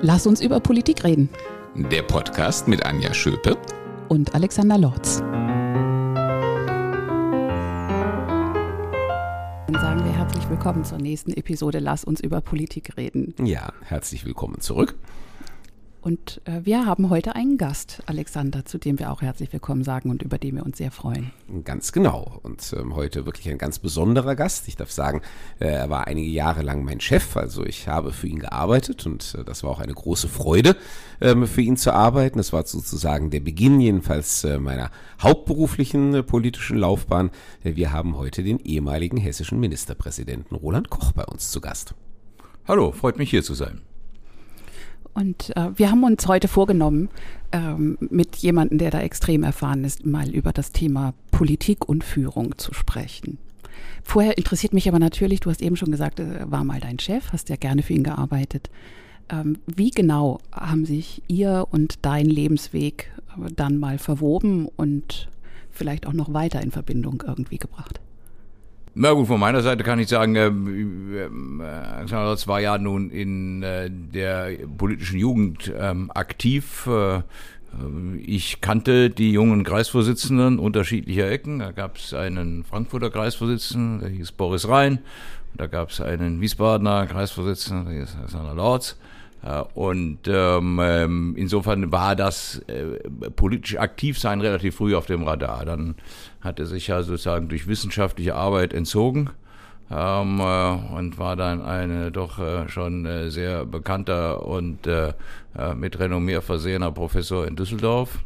Lass uns über Politik reden. Der Podcast mit Anja Schöpe und Alexander Lorz. Dann sagen wir herzlich willkommen zur nächsten Episode Lass uns über Politik reden. Ja, herzlich willkommen zurück. Und äh, wir haben heute einen Gast, Alexander, zu dem wir auch herzlich willkommen sagen und über den wir uns sehr freuen. Ganz genau. Und ähm, heute wirklich ein ganz besonderer Gast. Ich darf sagen, äh, er war einige Jahre lang mein Chef. Also ich habe für ihn gearbeitet und äh, das war auch eine große Freude, ähm, für ihn zu arbeiten. Das war sozusagen der Beginn jedenfalls äh, meiner hauptberuflichen äh, politischen Laufbahn. Äh, wir haben heute den ehemaligen hessischen Ministerpräsidenten Roland Koch bei uns zu Gast. Hallo, freut mich hier zu sein. Und äh, wir haben uns heute vorgenommen, ähm, mit jemandem, der da extrem erfahren ist, mal über das Thema Politik und Führung zu sprechen. Vorher interessiert mich aber natürlich, du hast eben schon gesagt, er war mal dein Chef, hast ja gerne für ihn gearbeitet. Ähm, wie genau haben sich ihr und dein Lebensweg dann mal verwoben und vielleicht auch noch weiter in Verbindung irgendwie gebracht? Na gut, von meiner Seite kann ich sagen, äh, äh, war ja nun in äh, der politischen Jugend ähm, aktiv. Äh, ich kannte die jungen Kreisvorsitzenden unterschiedlicher Ecken. Da gab es einen Frankfurter Kreisvorsitzenden, der hieß Boris Rhein. Da gab es einen Wiesbadener Kreisvorsitzenden, der hieß Alexander Lorz. Äh, und ähm, ähm, insofern war das äh, politisch aktiv sein relativ früh auf dem Radar. Dann hat er sich ja sozusagen durch wissenschaftliche Arbeit entzogen ähm, äh, und war dann eine doch äh, schon äh, sehr bekannter und äh, äh, mit Renommee versehener Professor in Düsseldorf.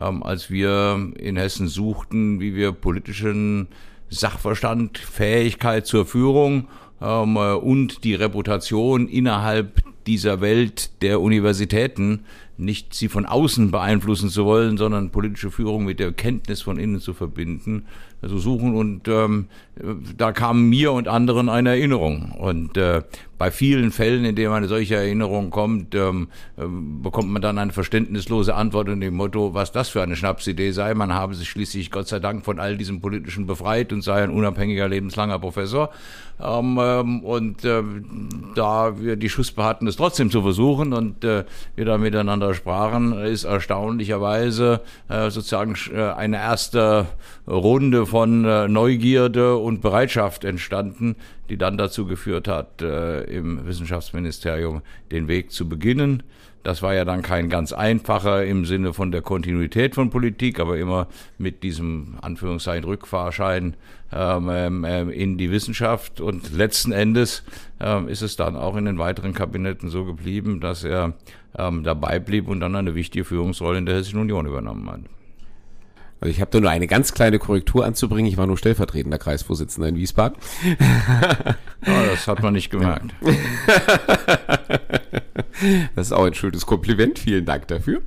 Ähm, als wir in Hessen suchten, wie wir politischen Sachverstand, Fähigkeit zur Führung ähm, äh, und die Reputation innerhalb dieser Welt der Universitäten, nicht sie von außen beeinflussen zu wollen, sondern politische Führung mit der Kenntnis von innen zu verbinden, also suchen und ähm, da kam mir und anderen eine Erinnerung und äh, bei vielen Fällen, in denen eine solche Erinnerung kommt, ähm, äh, bekommt man dann eine verständnislose Antwort in dem Motto, was das für eine Schnapsidee sei. Man habe sich schließlich Gott sei Dank von all diesem Politischen befreit und sei ein unabhängiger, lebenslanger Professor. Ähm, ähm, und äh, da wir die Schussbe hatten, es trotzdem zu versuchen und äh, wir da miteinander sprachen, ist erstaunlicherweise äh, sozusagen äh, eine erste Runde von äh, Neugierde und Bereitschaft entstanden, die dann dazu geführt hat, im Wissenschaftsministerium den Weg zu beginnen. Das war ja dann kein ganz einfacher im Sinne von der Kontinuität von Politik, aber immer mit diesem Anführungszeichen Rückfahrschein ähm, ähm, ähm, in die Wissenschaft. Und letzten Endes ähm, ist es dann auch in den weiteren Kabinetten so geblieben, dass er ähm, dabei blieb und dann eine wichtige Führungsrolle in der Hessischen Union übernommen hat. Also ich habe da nur eine ganz kleine Korrektur anzubringen. Ich war nur stellvertretender Kreisvorsitzender in Wiesbaden. Ja, das hat man nicht gemerkt. Das ist auch ein schönes Kompliment. Vielen Dank dafür.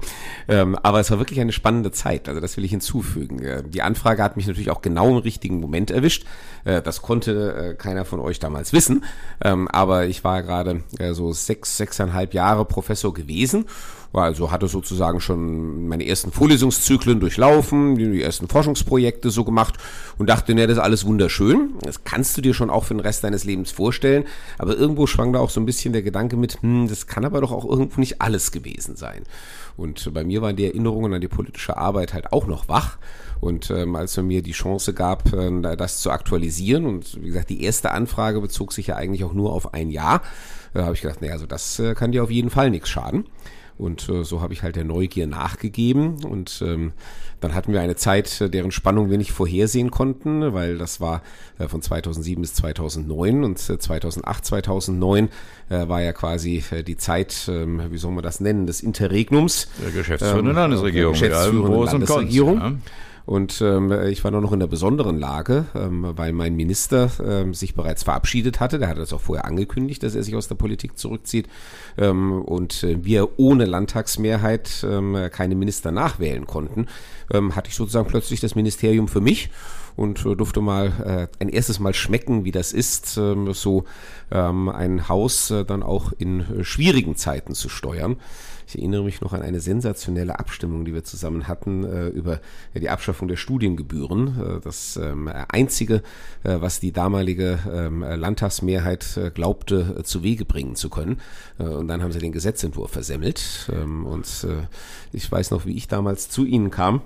Ähm, aber es war wirklich eine spannende Zeit. Also das will ich hinzufügen. Äh, die Anfrage hat mich natürlich auch genau im richtigen Moment erwischt. Äh, das konnte äh, keiner von euch damals wissen. Ähm, aber ich war gerade so sechs, sechseinhalb Jahre Professor gewesen also hatte sozusagen schon meine ersten Vorlesungszyklen durchlaufen, die ersten Forschungsprojekte so gemacht und dachte, ne, das ist alles wunderschön. Das kannst du dir schon auch für den Rest deines Lebens vorstellen. Aber irgendwo schwang da auch so ein bisschen der Gedanke mit, hm, das kann aber doch auch irgendwo nicht alles gewesen sein. Und bei mir waren die Erinnerungen an die politische Arbeit halt auch noch wach. Und ähm, als man mir die Chance gab, äh, das zu aktualisieren, und wie gesagt, die erste Anfrage bezog sich ja eigentlich auch nur auf ein Jahr, äh, habe ich gedacht, naja, also das äh, kann dir auf jeden Fall nichts schaden. Und äh, so habe ich halt der Neugier nachgegeben. Und ähm, dann hatten wir eine Zeit, äh, deren Spannung wir nicht vorhersehen konnten, weil das war äh, von 2007 bis 2009 und äh, 2008, 2009 äh, war ja quasi äh, die Zeit, äh, wie soll man das nennen, des Interregnums. Der geschäftsführenden ähm, Landesregierung. Der geschäftsführenden Landesregierung. Ja. Und ähm, ich war noch in einer besonderen Lage, ähm, weil mein Minister ähm, sich bereits verabschiedet hatte. Der hatte das auch vorher angekündigt, dass er sich aus der Politik zurückzieht. Ähm, und äh, wir ohne Landtagsmehrheit ähm, keine Minister nachwählen konnten, ähm, hatte ich sozusagen plötzlich das Ministerium für mich. und äh, durfte mal äh, ein erstes Mal schmecken, wie das ist, ähm, so ähm, ein Haus äh, dann auch in äh, schwierigen Zeiten zu steuern. Ich erinnere mich noch an eine sensationelle Abstimmung, die wir zusammen hatten äh, über ja, die Abschaffung der Studiengebühren. Äh, das ähm, einzige, äh, was die damalige ähm, Landtagsmehrheit äh, glaubte äh, zu Wege bringen zu können. Äh, und dann haben sie den Gesetzentwurf versemmelt. Ähm, und äh, ich weiß noch, wie ich damals zu ihnen kam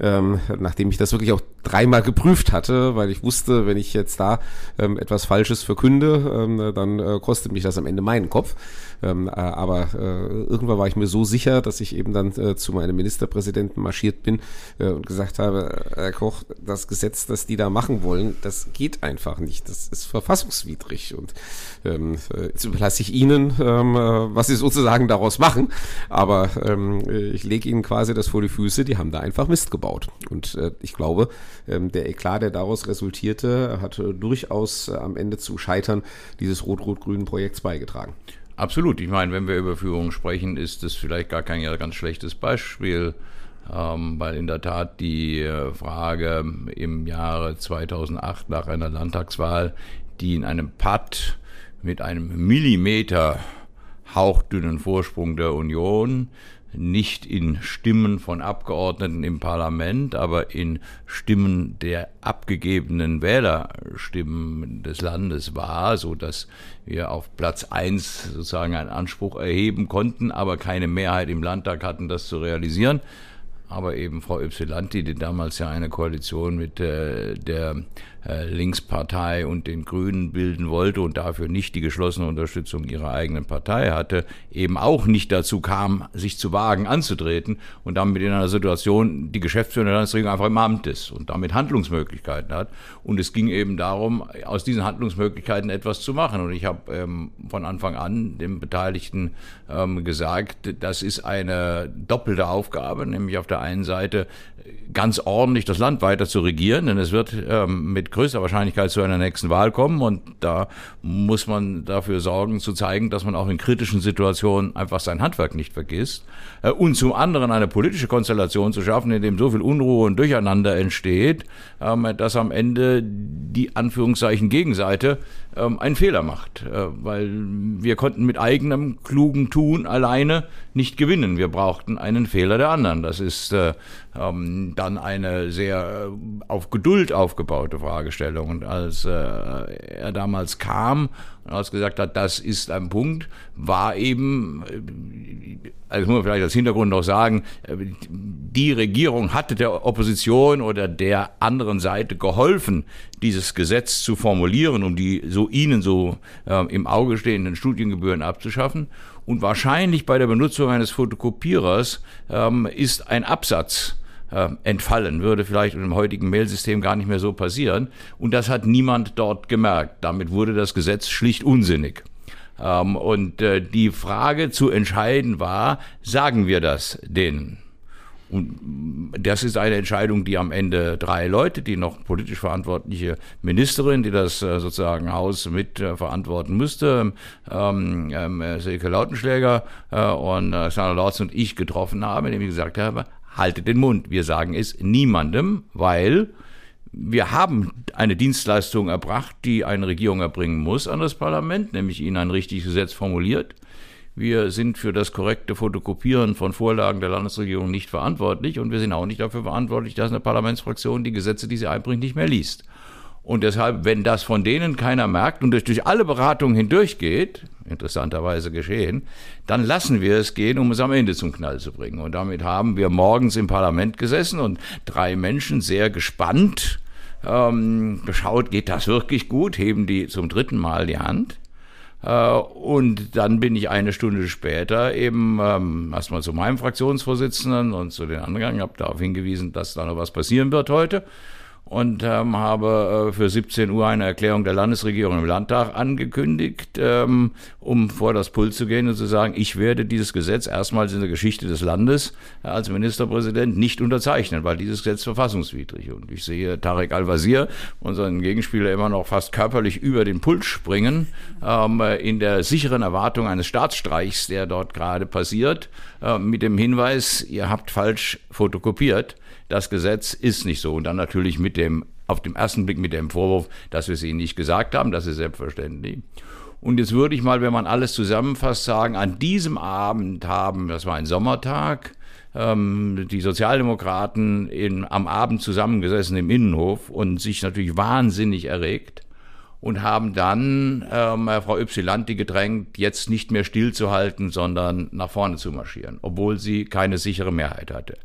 ähm, nachdem ich das wirklich auch dreimal geprüft hatte, weil ich wusste, wenn ich jetzt da ähm, etwas Falsches verkünde, ähm, dann äh, kostet mich das am Ende meinen Kopf. Ähm, äh, aber äh, irgendwann war ich mir so sicher, dass ich eben dann äh, zu meinem Ministerpräsidenten marschiert bin und gesagt habe, Herr Koch, das Gesetz, das die da machen wollen, das geht einfach nicht. Das ist verfassungswidrig. Und ähm, äh, jetzt überlasse ich Ihnen, ähm, äh, was Sie sozusagen daraus machen. Aber ähm, ich lege Ihnen quasi das vor die Füße, die haben da einfach Mist gebaut. Und äh, ich glaube, ähm, der Eklat, der daraus resultierte, hat durchaus äh, am Ende zum Scheitern dieses rot-rot-grünen Projekts beigetragen. Absolut. Ich meine, wenn wir über Führung sprechen, ist das vielleicht gar kein ganz schlechtes Beispiel, ähm, weil in der Tat die äh, Frage im Jahre 2008 nach einer Landtagswahl, die in einem Patt mit einem Millimeter hauchdünnen Vorsprung der Union nicht in Stimmen von Abgeordneten im Parlament, aber in Stimmen der abgegebenen Wählerstimmen des Landes war, so dass wir auf Platz eins sozusagen einen Anspruch erheben konnten, aber keine Mehrheit im Landtag hatten, das zu realisieren. Aber eben Frau Ypsilanti, die damals ja eine Koalition mit äh, der äh, Linkspartei und den Grünen bilden wollte und dafür nicht die geschlossene Unterstützung ihrer eigenen Partei hatte, eben auch nicht dazu kam, sich zu wagen anzutreten und damit in einer Situation die Geschäftsführung der Landesregierung einfach im Amt ist und damit Handlungsmöglichkeiten hat. Und es ging eben darum, aus diesen Handlungsmöglichkeiten etwas zu machen. Und ich habe ähm, von Anfang an den Beteiligten ähm, gesagt, das ist eine doppelte Aufgabe, nämlich auf der einen Seite ganz ordentlich das Land weiter zu regieren, denn es wird ähm, mit größter Wahrscheinlichkeit zu einer nächsten Wahl kommen und da muss man dafür sorgen, zu zeigen, dass man auch in kritischen Situationen einfach sein Handwerk nicht vergisst äh, und zum anderen eine politische Konstellation zu schaffen, in dem so viel Unruhe und Durcheinander entsteht, ähm, dass am Ende die Anführungszeichen Gegenseite ähm, einen Fehler macht, äh, weil wir konnten mit eigenem klugen Tun alleine nicht gewinnen. Wir brauchten einen Fehler der anderen. Das ist äh, ähm, dann eine sehr äh, auf Geduld aufgebaute Fragestellung. Und als äh, er damals kam und als gesagt hat, das ist ein Punkt, war eben, äh, also muss man vielleicht als Hintergrund noch sagen, äh, die Regierung hatte der Opposition oder der anderen Seite geholfen, dieses Gesetz zu formulieren, um die so ihnen so äh, im Auge stehenden Studiengebühren abzuschaffen. Und wahrscheinlich bei der Benutzung eines Fotokopierers ähm, ist ein Absatz äh, entfallen, würde vielleicht im heutigen Mailsystem gar nicht mehr so passieren. Und das hat niemand dort gemerkt. Damit wurde das Gesetz schlicht unsinnig. Ähm, und äh, die Frage zu entscheiden war, sagen wir das denen? Und das ist eine Entscheidung, die am Ende drei Leute, die noch politisch verantwortliche Ministerin, die das äh, sozusagen Haus mit äh, verantworten müsste, ähm, ähm, Silke Lautenschläger äh, und äh, Sandra Lorz und ich getroffen haben, indem ich gesagt habe, haltet den Mund. Wir sagen es niemandem, weil wir haben eine Dienstleistung erbracht, die eine Regierung erbringen muss an das Parlament, nämlich ihnen ein richtiges Gesetz formuliert. Wir sind für das korrekte Fotokopieren von Vorlagen der Landesregierung nicht verantwortlich und wir sind auch nicht dafür verantwortlich, dass eine Parlamentsfraktion die Gesetze, die sie einbringt, nicht mehr liest. Und deshalb, wenn das von denen keiner merkt und durch, alle Beratungen hindurchgeht, interessanterweise geschehen, dann lassen wir es gehen, um es am Ende zum Knall zu bringen. Und damit haben wir morgens im Parlament gesessen und drei Menschen sehr gespannt ähm, geschaut, geht das wirklich gut, heben die zum dritten Mal die Hand. Äh, und dann bin ich eine Stunde später eben ähm, erstmal zu meinem Fraktionsvorsitzenden und zu den anderen, habe darauf hingewiesen, dass da noch was passieren wird heute und ähm, habe äh, für 17 Uhr eine Erklärung der Landesregierung im Landtag angekündigt, ähm, um vor das Pult zu gehen und zu sagen, ich werde dieses Gesetz erstmals in der Geschichte des Landes äh, als Ministerpräsident nicht unterzeichnen, weil dieses Gesetz verfassungswidrig. Und ich sehe Tarek Al-Wazir, unseren Gegenspieler, immer noch fast körperlich über den Pult springen, ähm, in der sicheren Erwartung eines Staatsstreichs, der dort gerade passiert, äh, mit dem Hinweis, ihr habt falsch fotokopiert das Gesetz ist nicht so. Und dann natürlich mit dem auf dem ersten Blick mit dem Vorwurf, dass wir es ihnen nicht gesagt haben, das ist selbstverständlich. Und jetzt würde ich mal, wenn man alles zusammenfasst, sagen, an diesem Abend haben, das war ein Sommertag, ähm, die Sozialdemokraten in, am Abend zusammengesessen im Innenhof und sich natürlich wahnsinnig erregt und haben dann ähm, Frau Ypsilanti gedrängt, jetzt nicht mehr stillzuhalten, sondern nach vorne zu marschieren, obwohl sie keine sichere Mehrheit hatte.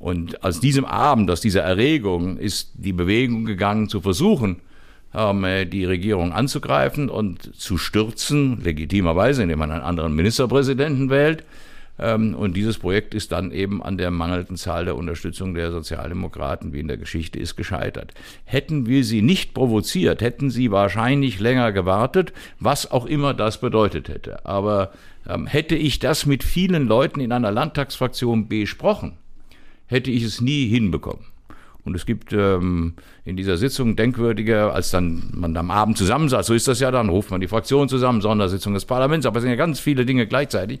Und aus diesem Abend, aus dieser Erregung ist die Bewegung gegangen, zu versuchen, ähm, die Regierung anzugreifen und zu stürzen, legitimerweise, indem man einen anderen Ministerpräsidenten wählt. Ähm, und dieses Projekt ist dann eben an der mangelnden Zahl der Unterstützung der Sozialdemokraten, wie in der Geschichte ist, gescheitert. Hätten wir sie nicht provoziert, hätten sie wahrscheinlich länger gewartet, was auch immer das bedeutet hätte. Aber ähm, hätte ich das mit vielen Leuten in einer Landtagsfraktion besprochen, hätte ich es nie hinbekommen. Und es gibt ähm, in dieser Sitzung denkwürdige, als dann man am Abend zusammensaß, so ist das ja dann, ruft man die Fraktion zusammen, Sondersitzung des Parlaments, aber es sind ja ganz viele Dinge gleichzeitig.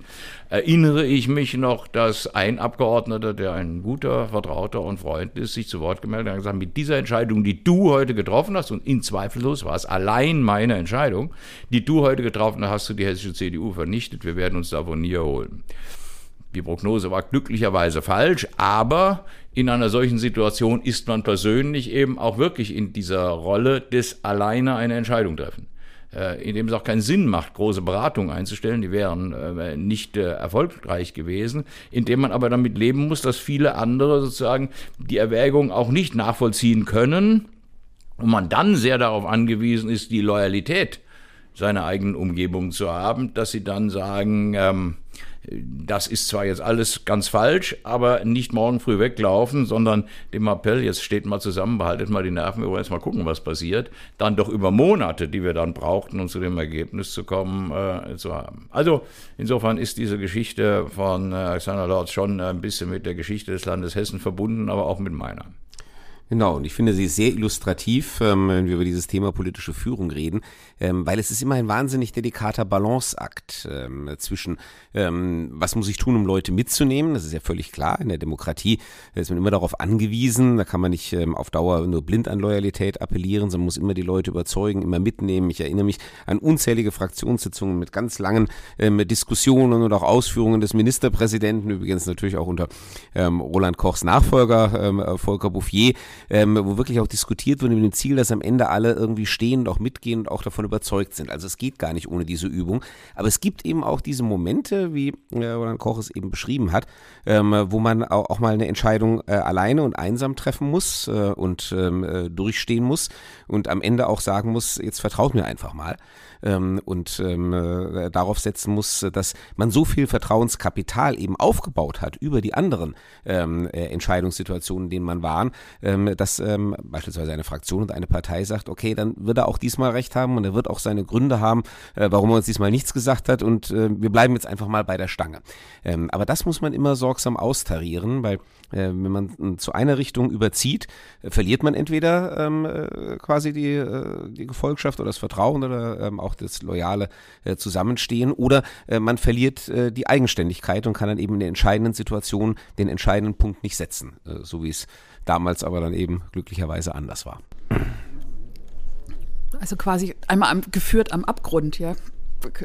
Erinnere ich mich noch, dass ein Abgeordneter, der ein guter Vertrauter und Freund ist, sich zu Wort gemeldet hat und gesagt, mit dieser Entscheidung, die du heute getroffen hast, und in zweifellos war es allein meine Entscheidung, die du heute getroffen hast, hast du die hessische CDU vernichtet, wir werden uns davon nie erholen. Die Prognose war glücklicherweise falsch, aber in einer solchen Situation ist man persönlich eben auch wirklich in dieser Rolle des alleine eine Entscheidung treffen. Äh, in dem es auch keinen Sinn macht, große Beratungen einzustellen, die wären äh, nicht äh, erfolgreich gewesen, indem man aber damit leben muss, dass viele andere sozusagen die Erwägung auch nicht nachvollziehen können und man dann sehr darauf angewiesen ist, die Loyalität seiner eigenen Umgebung zu haben, dass sie dann sagen, ähm, das ist zwar jetzt alles ganz falsch, aber nicht morgen früh weglaufen, sondern dem Appell, jetzt steht mal zusammen, behaltet mal die Nerven, wir wollen jetzt mal gucken, was passiert, dann doch über Monate, die wir dann brauchten, um zu dem Ergebnis zu kommen, äh, zu haben. Also insofern ist diese Geschichte von äh, Alexander Lorz schon ein bisschen mit der Geschichte des Landes Hessen verbunden, aber auch mit meiner. Genau, und ich finde sie sehr illustrativ, ähm, wenn wir über dieses Thema politische Führung reden, ähm, weil es ist immer ein wahnsinnig delikater Balanceakt ähm, zwischen, was muss ich tun, um Leute mitzunehmen, das ist ja völlig klar, in der Demokratie ist man immer darauf angewiesen, da kann man nicht auf Dauer nur blind an Loyalität appellieren, sondern muss immer die Leute überzeugen, immer mitnehmen. Ich erinnere mich an unzählige Fraktionssitzungen mit ganz langen Diskussionen und auch Ausführungen des Ministerpräsidenten, übrigens natürlich auch unter Roland Kochs Nachfolger Volker Bouffier, ähm, wo wirklich auch diskutiert wurde mit dem Ziel, dass am Ende alle irgendwie stehen und auch mitgehen und auch davon überzeugt sind. Also es geht gar nicht ohne diese Übung. Aber es gibt eben auch diese Momente, wie äh, Roland Koch es eben beschrieben hat, ähm, wo man auch, auch, mal eine Entscheidung äh, alleine und einsam treffen muss äh, und ähm, äh, durchstehen muss und am Ende auch sagen muss, jetzt vertraut mir einfach mal ähm, und ähm, äh, darauf setzen muss, dass man so viel Vertrauenskapital eben aufgebaut hat über die anderen ähm, äh, Entscheidungssituationen, in denen man war, ähm, dass beispielsweise eine Fraktion und eine Partei sagt, okay, dann wird er auch diesmal recht haben und er wird auch seine Gründe haben, äh, warum er uns diesmal nichts gesagt hat und äh, wir bleiben jetzt einfach mal bei der Stange. Ähm, aber das muss man immer sorgsam austarieren, weil äh, wenn man zu einer Richtung überzieht, äh, verliert man entweder ähm, äh, quasi die, äh, die Gefolgschaft oder das Vertrauen oder ähm, auch das loyale äh, Zusammenstehen oder äh, man verliert äh, die Eigenständigkeit und kann dann eben in der entscheidenden Situation den entscheidenden Punkt nicht setzen, äh, so wie es damals aber dann eben glücklicherweise anders war. Also quasi einmal am, geführt am Abgrund, ja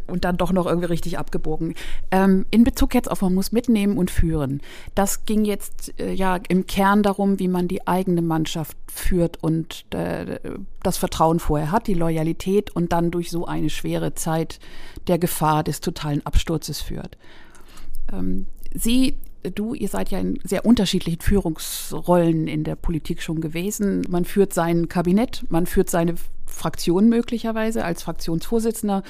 und dann doch noch irgendwie richtig abgebogen. Ähm, in Bezug jetzt auf man muss mitnehmen und führen. Das ging jetzt äh, ja im Kern darum, wie man die eigene Mannschaft führt und äh, das Vertrauen vorher hat, die Loyalität und dann durch so eine schwere Zeit der Gefahr des totalen Absturzes führt. Ähm, Sie du, ihr seid ja in sehr unterschiedlichen Führungsrollen in der Politik schon gewesen. Man führt sein Kabinett, man führt seine Fraktion möglicherweise als Fraktionsvorsitzender,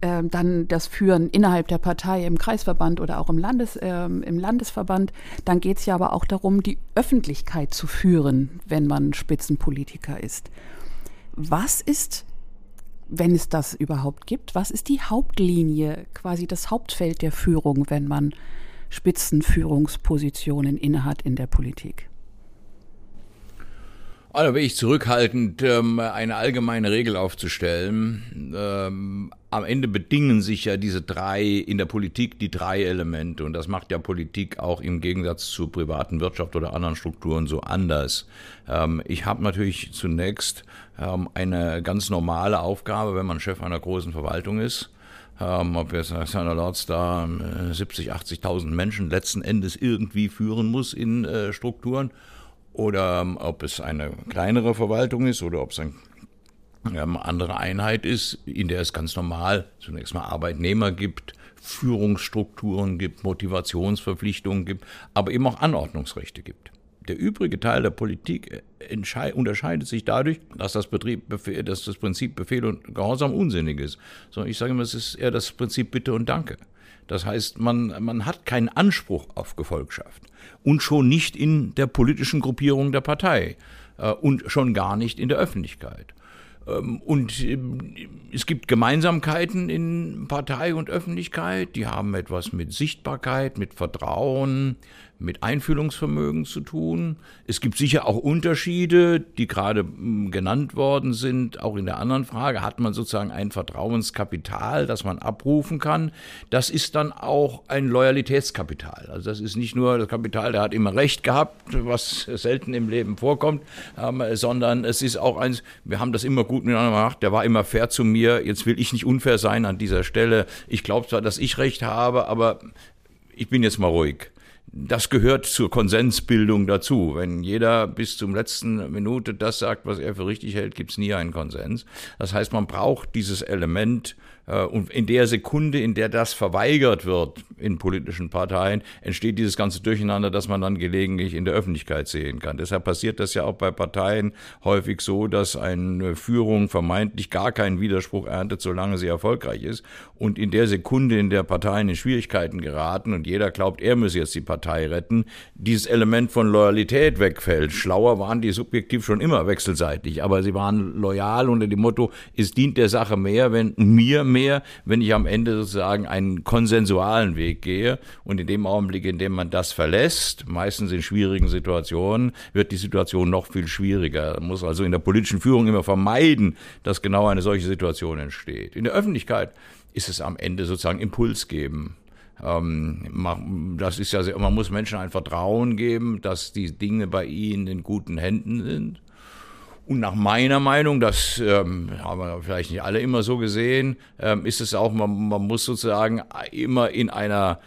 äh, dann das Führen innerhalb der Partei im Kreisverband oder auch im, Landes, äh, im Landesverband. Dann geht es ja aber auch darum, die Öffentlichkeit zu führen, wenn man Spitzenpolitiker ist. Was ist, wenn es das überhaupt gibt, was ist die Hauptlinie, quasi das Hauptfeld der Führung, wenn man Spitzenführungspositionen innehat in der Politik? Also bin ich zurückhaltend, ähm, eine allgemeine Regel aufzustellen. Ähm, am Ende bedingen sich ja diese drei, in der Politik die drei Elemente. Und das macht ja Politik auch im Gegensatz zur privaten Wirtschaft oder anderen Strukturen so anders. Ähm, ich habe natürlich zunächst eine ganz normale Aufgabe, wenn man Chef einer großen Verwaltung ist. Ob jetzt einerorts da 70, 80.000 Menschen letzten Endes irgendwie führen muss in äh, Strukturen oder ähm, ob es eine kleinere Verwaltung ist oder ob es eine ähm, andere Einheit ist, in der es ganz normal zunächst mal Arbeitnehmer gibt, Führungsstrukturen gibt, Motivationsverpflichtungen gibt, aber eben auch Anordnungsrechte gibt. Der übrige Teil der Politik äh, unterscheidet sich dadurch, dass das, Betrieb, dass das Prinzip Befehl und Gehorsam unsinnig ist. Sondern ich sage immer, es ist eher das Prinzip Bitte und Danke. Das heißt, man, man hat keinen Anspruch auf Gefolgschaft und schon nicht in der politischen Gruppierung der Partei äh, und schon gar nicht in der Öffentlichkeit. Ähm, und ähm, es gibt Gemeinsamkeiten in Partei und Öffentlichkeit, die haben etwas mit Sichtbarkeit, mit Vertrauen, mit Einfühlungsvermögen zu tun. Es gibt sicher auch Unterschiede, die gerade hm, genannt worden sind. Auch in der anderen Frage hat man sozusagen ein Vertrauenskapital, das man abrufen kann. Das ist dann auch ein Loyalitätskapital. Also das ist nicht nur das Kapital, der hat immer Recht gehabt, was selten im Leben vorkommt, ähm, sondern es ist auch eins, wir haben das immer gut miteinander gemacht, der war immer fair zu mir, jetzt will ich nicht unfair sein an dieser Stelle. Ich glaube zwar, dass ich Recht habe, aber ich bin jetzt mal ruhig das gehört zur Konsensbildung dazu. Wenn jeder bis zum letzten Minute das sagt, was er für richtig hält, gibt es nie einen Konsens. Das heißt, man braucht dieses Element und in der Sekunde, in der das verweigert wird in politischen Parteien, entsteht dieses ganze Durcheinander, das man dann gelegentlich in der Öffentlichkeit sehen kann. Deshalb passiert das ja auch bei Parteien häufig so, dass eine Führung vermeintlich gar keinen Widerspruch erntet, solange sie erfolgreich ist. Und in der Sekunde, in der Parteien in Schwierigkeiten geraten und jeder glaubt, er müsse jetzt die Partei retten, dieses Element von Loyalität wegfällt. Schlauer waren die subjektiv schon immer wechselseitig, aber sie waren loyal unter dem Motto, es dient der Sache mehr, wenn mir mehr, wenn ich am Ende sozusagen einen konsensualen Weg gehe. Und in dem Augenblick, in dem man das verlässt, meistens in schwierigen Situationen, wird die Situation noch viel schwieriger. Man muss also in der politischen Führung immer vermeiden, dass genau eine solche Situation entsteht. In der Öffentlichkeit ist es am Ende sozusagen Impuls geben. Ähm, das ist ja, man muss Menschen ein Vertrauen geben, dass die Dinge bei ihnen in guten Händen sind. Und nach meiner Meinung, das ähm, haben wir vielleicht nicht alle immer so gesehen, ähm, ist es auch, man, man muss sozusagen immer in einer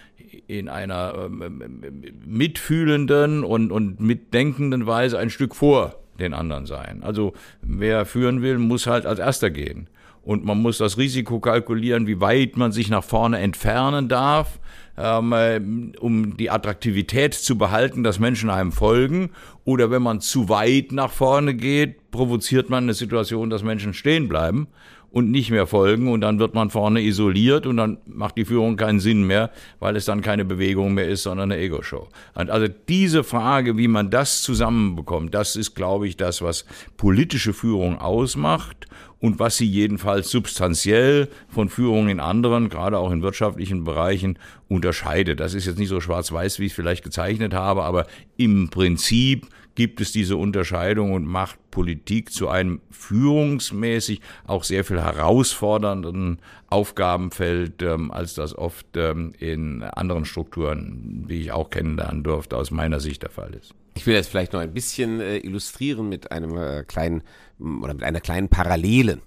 in einer ähm, mitfühlenden und, und mitdenkenden Weise ein Stück vor den anderen sein. Also wer führen will, muss halt als erster gehen. Und man muss das Risiko kalkulieren, wie weit man sich nach vorne entfernen darf ähm, äh, um die Attraktivität zu behalten, dass Menschen einem folgen. Oder wenn man zu weit nach vorne geht, provoziert man eine Situation, dass Menschen stehen bleiben und nicht mehr folgen und dann wird man vorne isoliert und dann macht die Führung keinen Sinn mehr, weil es dann keine Bewegung mehr ist, sondern eine Ego-Show. Also diese Frage, wie man das zusammenbekommt, das ist, glaube ich, das, was politische Führung ausmacht und was sie jedenfalls substanziell von Führung in anderen, gerade auch in wirtschaftlichen Bereichen, unterscheidet. Das ist jetzt nicht so schwarz-weiß, wie ich es vielleicht gezeichnet habe, aber im Prinzip gibt es diese Unterscheidung und macht Politik zu einem führungsmäßig auch sehr viel herausfordernden Aufgabenfeld, ähm, als das oft ähm, in anderen Strukturen, die ich auch kennenlernen durfte, aus meiner Sicht der Fall ist. Ich will das vielleicht noch ein bisschen äh, illustrieren mit einem äh, kleinen oder mit einer kleinen Parallele.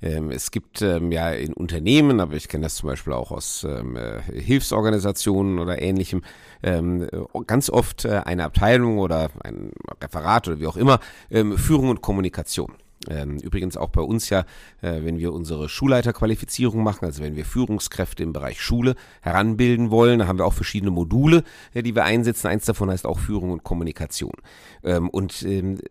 Ähm, es gibt ähm, ja in Unternehmen, aber ich kenne das zum Beispiel auch aus ähm, äh, Hilfsorganisationen oder ähnlichem, ähm, äh, ganz oft äh, eine Abteilung oder ein Referat oder wie auch immer, ähm, Führung und Kommunikation. Ähm, übrigens auch bei uns ja, äh, wenn wir unsere Schulleiterqualifizierung machen, also wenn wir Führungskräfte im Bereich Schule heranbilden wollen, da haben wir auch verschiedene Module, äh, die wir einsetzen. Eins davon heißt auch Führung und Kommunikation. Und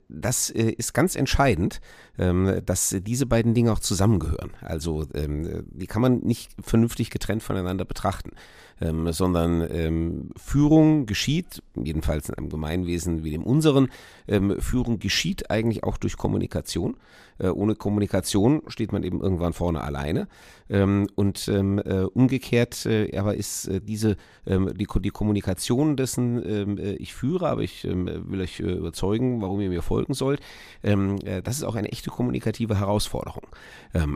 das ist ganz entscheidend, dass diese beiden Dinge auch zusammengehören. Also die kann man nicht vernünftig getrennt voneinander betrachten ähm, sondern ähm, Führung geschieht, jedenfalls in einem Gemeinwesen wie dem unseren, ähm, Führung geschieht eigentlich auch durch Kommunikation. Äh, ohne Kommunikation steht man eben irgendwann vorne alleine. Ähm, und ähm, äh, umgekehrt äh, aber ist äh, diese ähm, die, die Kommunikation dessen ähm, äh, ich führe, aber ich ähm, will euch äh, überzeugen, warum ihr mir folgen sollt. Das ist auch eine echte kommunikative Herausforderung.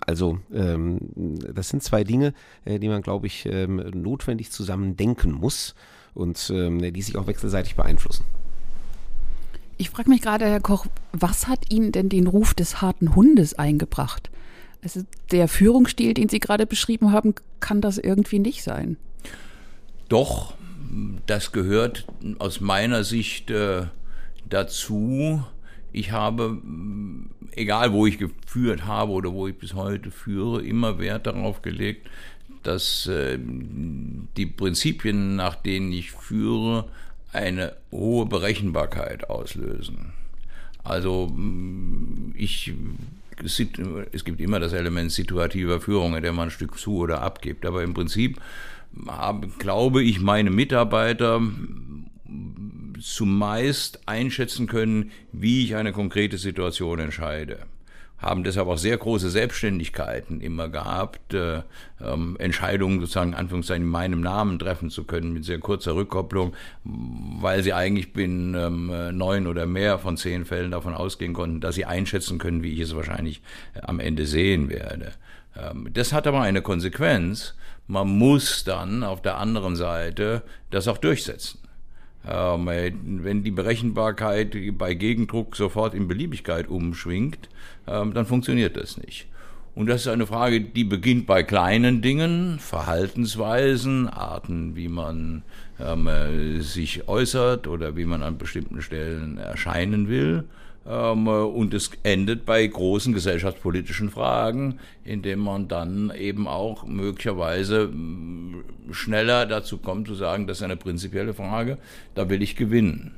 Also das sind zwei Dinge, die man, glaube ich, notwendig zusammen denken muss und die sich auch wechselseitig beeinflussen. Ich frage mich gerade, Herr Koch, was hat Ihnen denn den Ruf des harten Hundes eingebracht? Also der Führungsstil, den Sie gerade beschrieben haben, kann das irgendwie nicht sein. Doch, das gehört aus meiner Sicht äh, dazu. Ich habe, egal wo ich geführt habe oder wo ich bis heute führe, immer Wert darauf gelegt, dass äh, die Prinzipien, nach denen ich führe, eine hohe Berechenbarkeit auslösen. Also mm, ich, es gibt immer das Element situativer Führung, in der man ein Stück zu oder abgibt, aber im Prinzip habe, glaube ich, meine Mitarbeiter zumeist einschätzen können, wie ich eine konkrete Situation entscheide haben deshalb auch sehr große Selbstständigkeiten immer gehabt, äh, ähm, Entscheidungen sozusagen Anführungszeichen in meinem Namen treffen zu können mit sehr kurzer Rückkopplung, weil sie eigentlich in ähm, neun oder mehr von zehn Fällen davon ausgehen konnten, dass sie einschätzen können, wie ich es wahrscheinlich äh, am Ende sehen werde. Ähm, das hat aber eine Konsequenz. Man muss dann auf der anderen Seite das auch durchsetzen. Ähm, wenn die Berechenbarkeit bei Gegendruck sofort in Beliebigkeit umschwingt, ähm, dann funktioniert das nicht. Und das ist eine Frage, die beginnt bei kleinen Dingen, Verhaltensweisen, Arten, wie man ähm, äh, sich äußert oder wie man an bestimmten Stellen erscheinen will. Ähm, und es endet bei großen gesellschaftspolitischen Fragen, indem man dann eben auch möglicherweise schneller dazu kommt zu sagen, das ist eine prinzipielle Frage, da will ich gewinnen.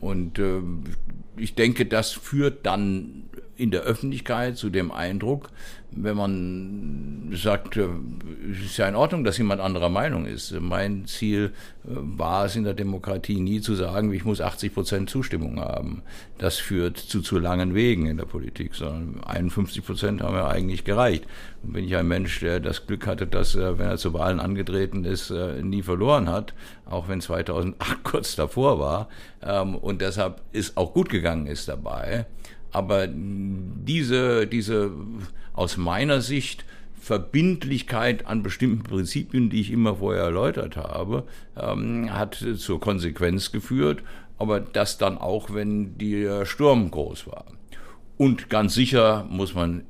Und äh, ich denke, das führt dann in der Öffentlichkeit zu dem Eindruck, wenn man sagt, äh, es ist ja in Ordnung, dass jemand anderer Meinung ist. Mein Ziel äh, war es in der Demokratie nie zu sagen, ich muss 80 Prozent Zustimmung haben. Das führt zu zu langen Wegen in der Politik, sondern 51 Prozent haben ja eigentlich gereicht. Und bin ich ein Mensch, der das Glück hatte, dass er, wenn er zu Wahlen angetreten ist, äh, nie verloren hat, auch wenn 2008 kurz davor war ähm, und deshalb ist auch gut gegangen ist dabei. Aber diese, diese aus meiner Sicht Verbindlichkeit an bestimmten Prinzipien, die ich immer vorher erläutert habe, ähm, hat zur Konsequenz geführt, aber das dann auch, wenn der Sturm groß war. Und ganz sicher muss man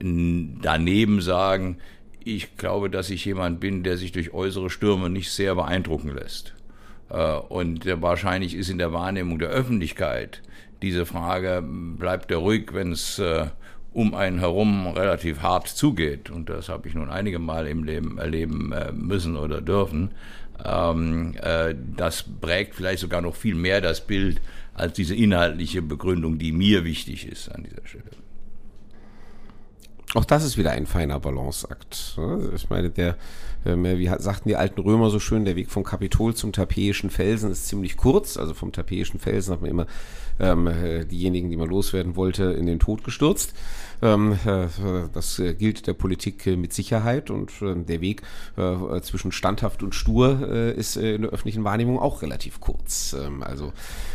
daneben sagen, ich glaube, dass ich jemand bin, der sich durch äußere Stürme nicht sehr beeindrucken lässt. Äh, und wahrscheinlich ist in der Wahrnehmung der Öffentlichkeit diese Frage, bleibt er ruhig, wenn es äh, um einen herum relativ hart zugeht. Und das habe ich nun einige Mal im Leben erleben äh, müssen oder dürfen. Ähm, äh, das prägt vielleicht sogar noch viel mehr das Bild als diese inhaltliche Begründung, die mir wichtig ist an dieser Stelle. Auch das ist wieder ein feiner Balanceakt. Ne? Ich meine, der, wie sagten die alten Römer so schön, der Weg vom Kapitol zum Tapeischen Felsen ist ziemlich kurz. Also vom Tapeischen Felsen hat man immer ähm, äh, diejenigen, die man loswerden wollte, in den Tod gestürzt. Ähm, äh, das äh, gilt der Politik äh, mit Sicherheit und der Weg zwischen standhaft und stur ist in der öffentlichen Wahrnehmung auch relativ kurz. Ähm, also,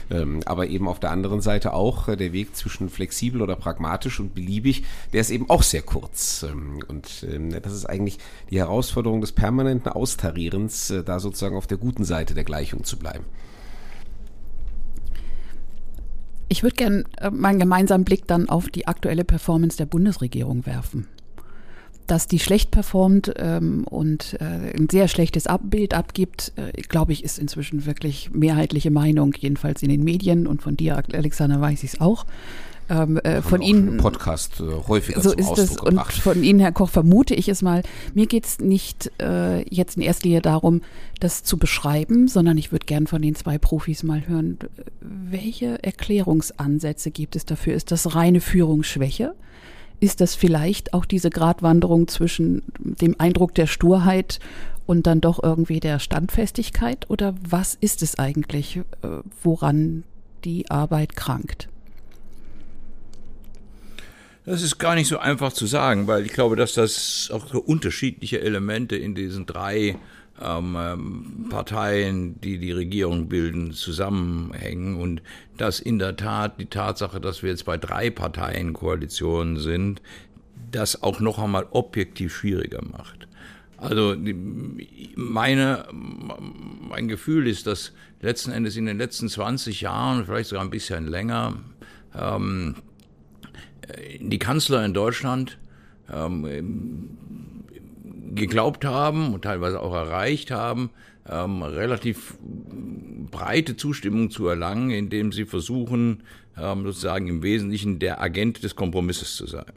ähm, aber eben auf der anderen Seite auch der Weg zwischen flexibel oder pragmatisch und beliebig, der ist eben auch sehr kurz. Und das ist eigentlich die Herausforderung des permanenten Austarierens, da sozusagen auf der guten Seite der Gleichung zu bleiben. Ich würde gerne äh, meinen gemeinsamen Blick dann auf die aktuelle Performance der Bundesregierung werfen. Dass die schlecht performt ähm, und äh, ein sehr schlechtes Abbild abgibt, äh, glaube ich, ist inzwischen wirklich mehrheitliche Meinung, jedenfalls in den Medien und von dir, Alexander, weiß ich es auch. Ähm, äh, von Ihnen. Podcast äh, häufiger so ist es. Und von Ihnen, Herr Koch, vermute ich es mal. Mir geht es nicht äh, jetzt in erster Linie darum, das zu beschreiben, sondern ich würde gern von den zwei Profis mal hören, welche Erklärungsansätze gibt es dafür? Ist das reine Führungsschwäche? Ist das vielleicht auch diese Gratwanderung zwischen dem Eindruck der Sturheit und dann doch irgendwie der Standfestigkeit? Oder was ist es eigentlich, äh, woran die Arbeit krankt? Das ist gar nicht so einfach zu sagen, weil ich glaube, dass das auch so unterschiedliche Elemente in diesen drei ähm, ähm, Parteien, die die Regierung bilden, zusammenhängen und dass in der Tat die Tatsache, dass wir jetzt bei drei Parteienkoalitionen sind, das auch noch einmal objektiv schwieriger macht. Also meine, mein Gefühl ist, dass letzten Endes in den letzten 20 Jahren, vielleicht sogar ein bisschen länger, ähm, die Kanzler in Deutschland ähm, geglaubt haben und teilweise auch erreicht haben, ähm, relativ breite Zustimmung zu erlangen, indem sie versuchen, ähm, sozusagen im Wesentlichen der Agent des Kompromisses zu sein.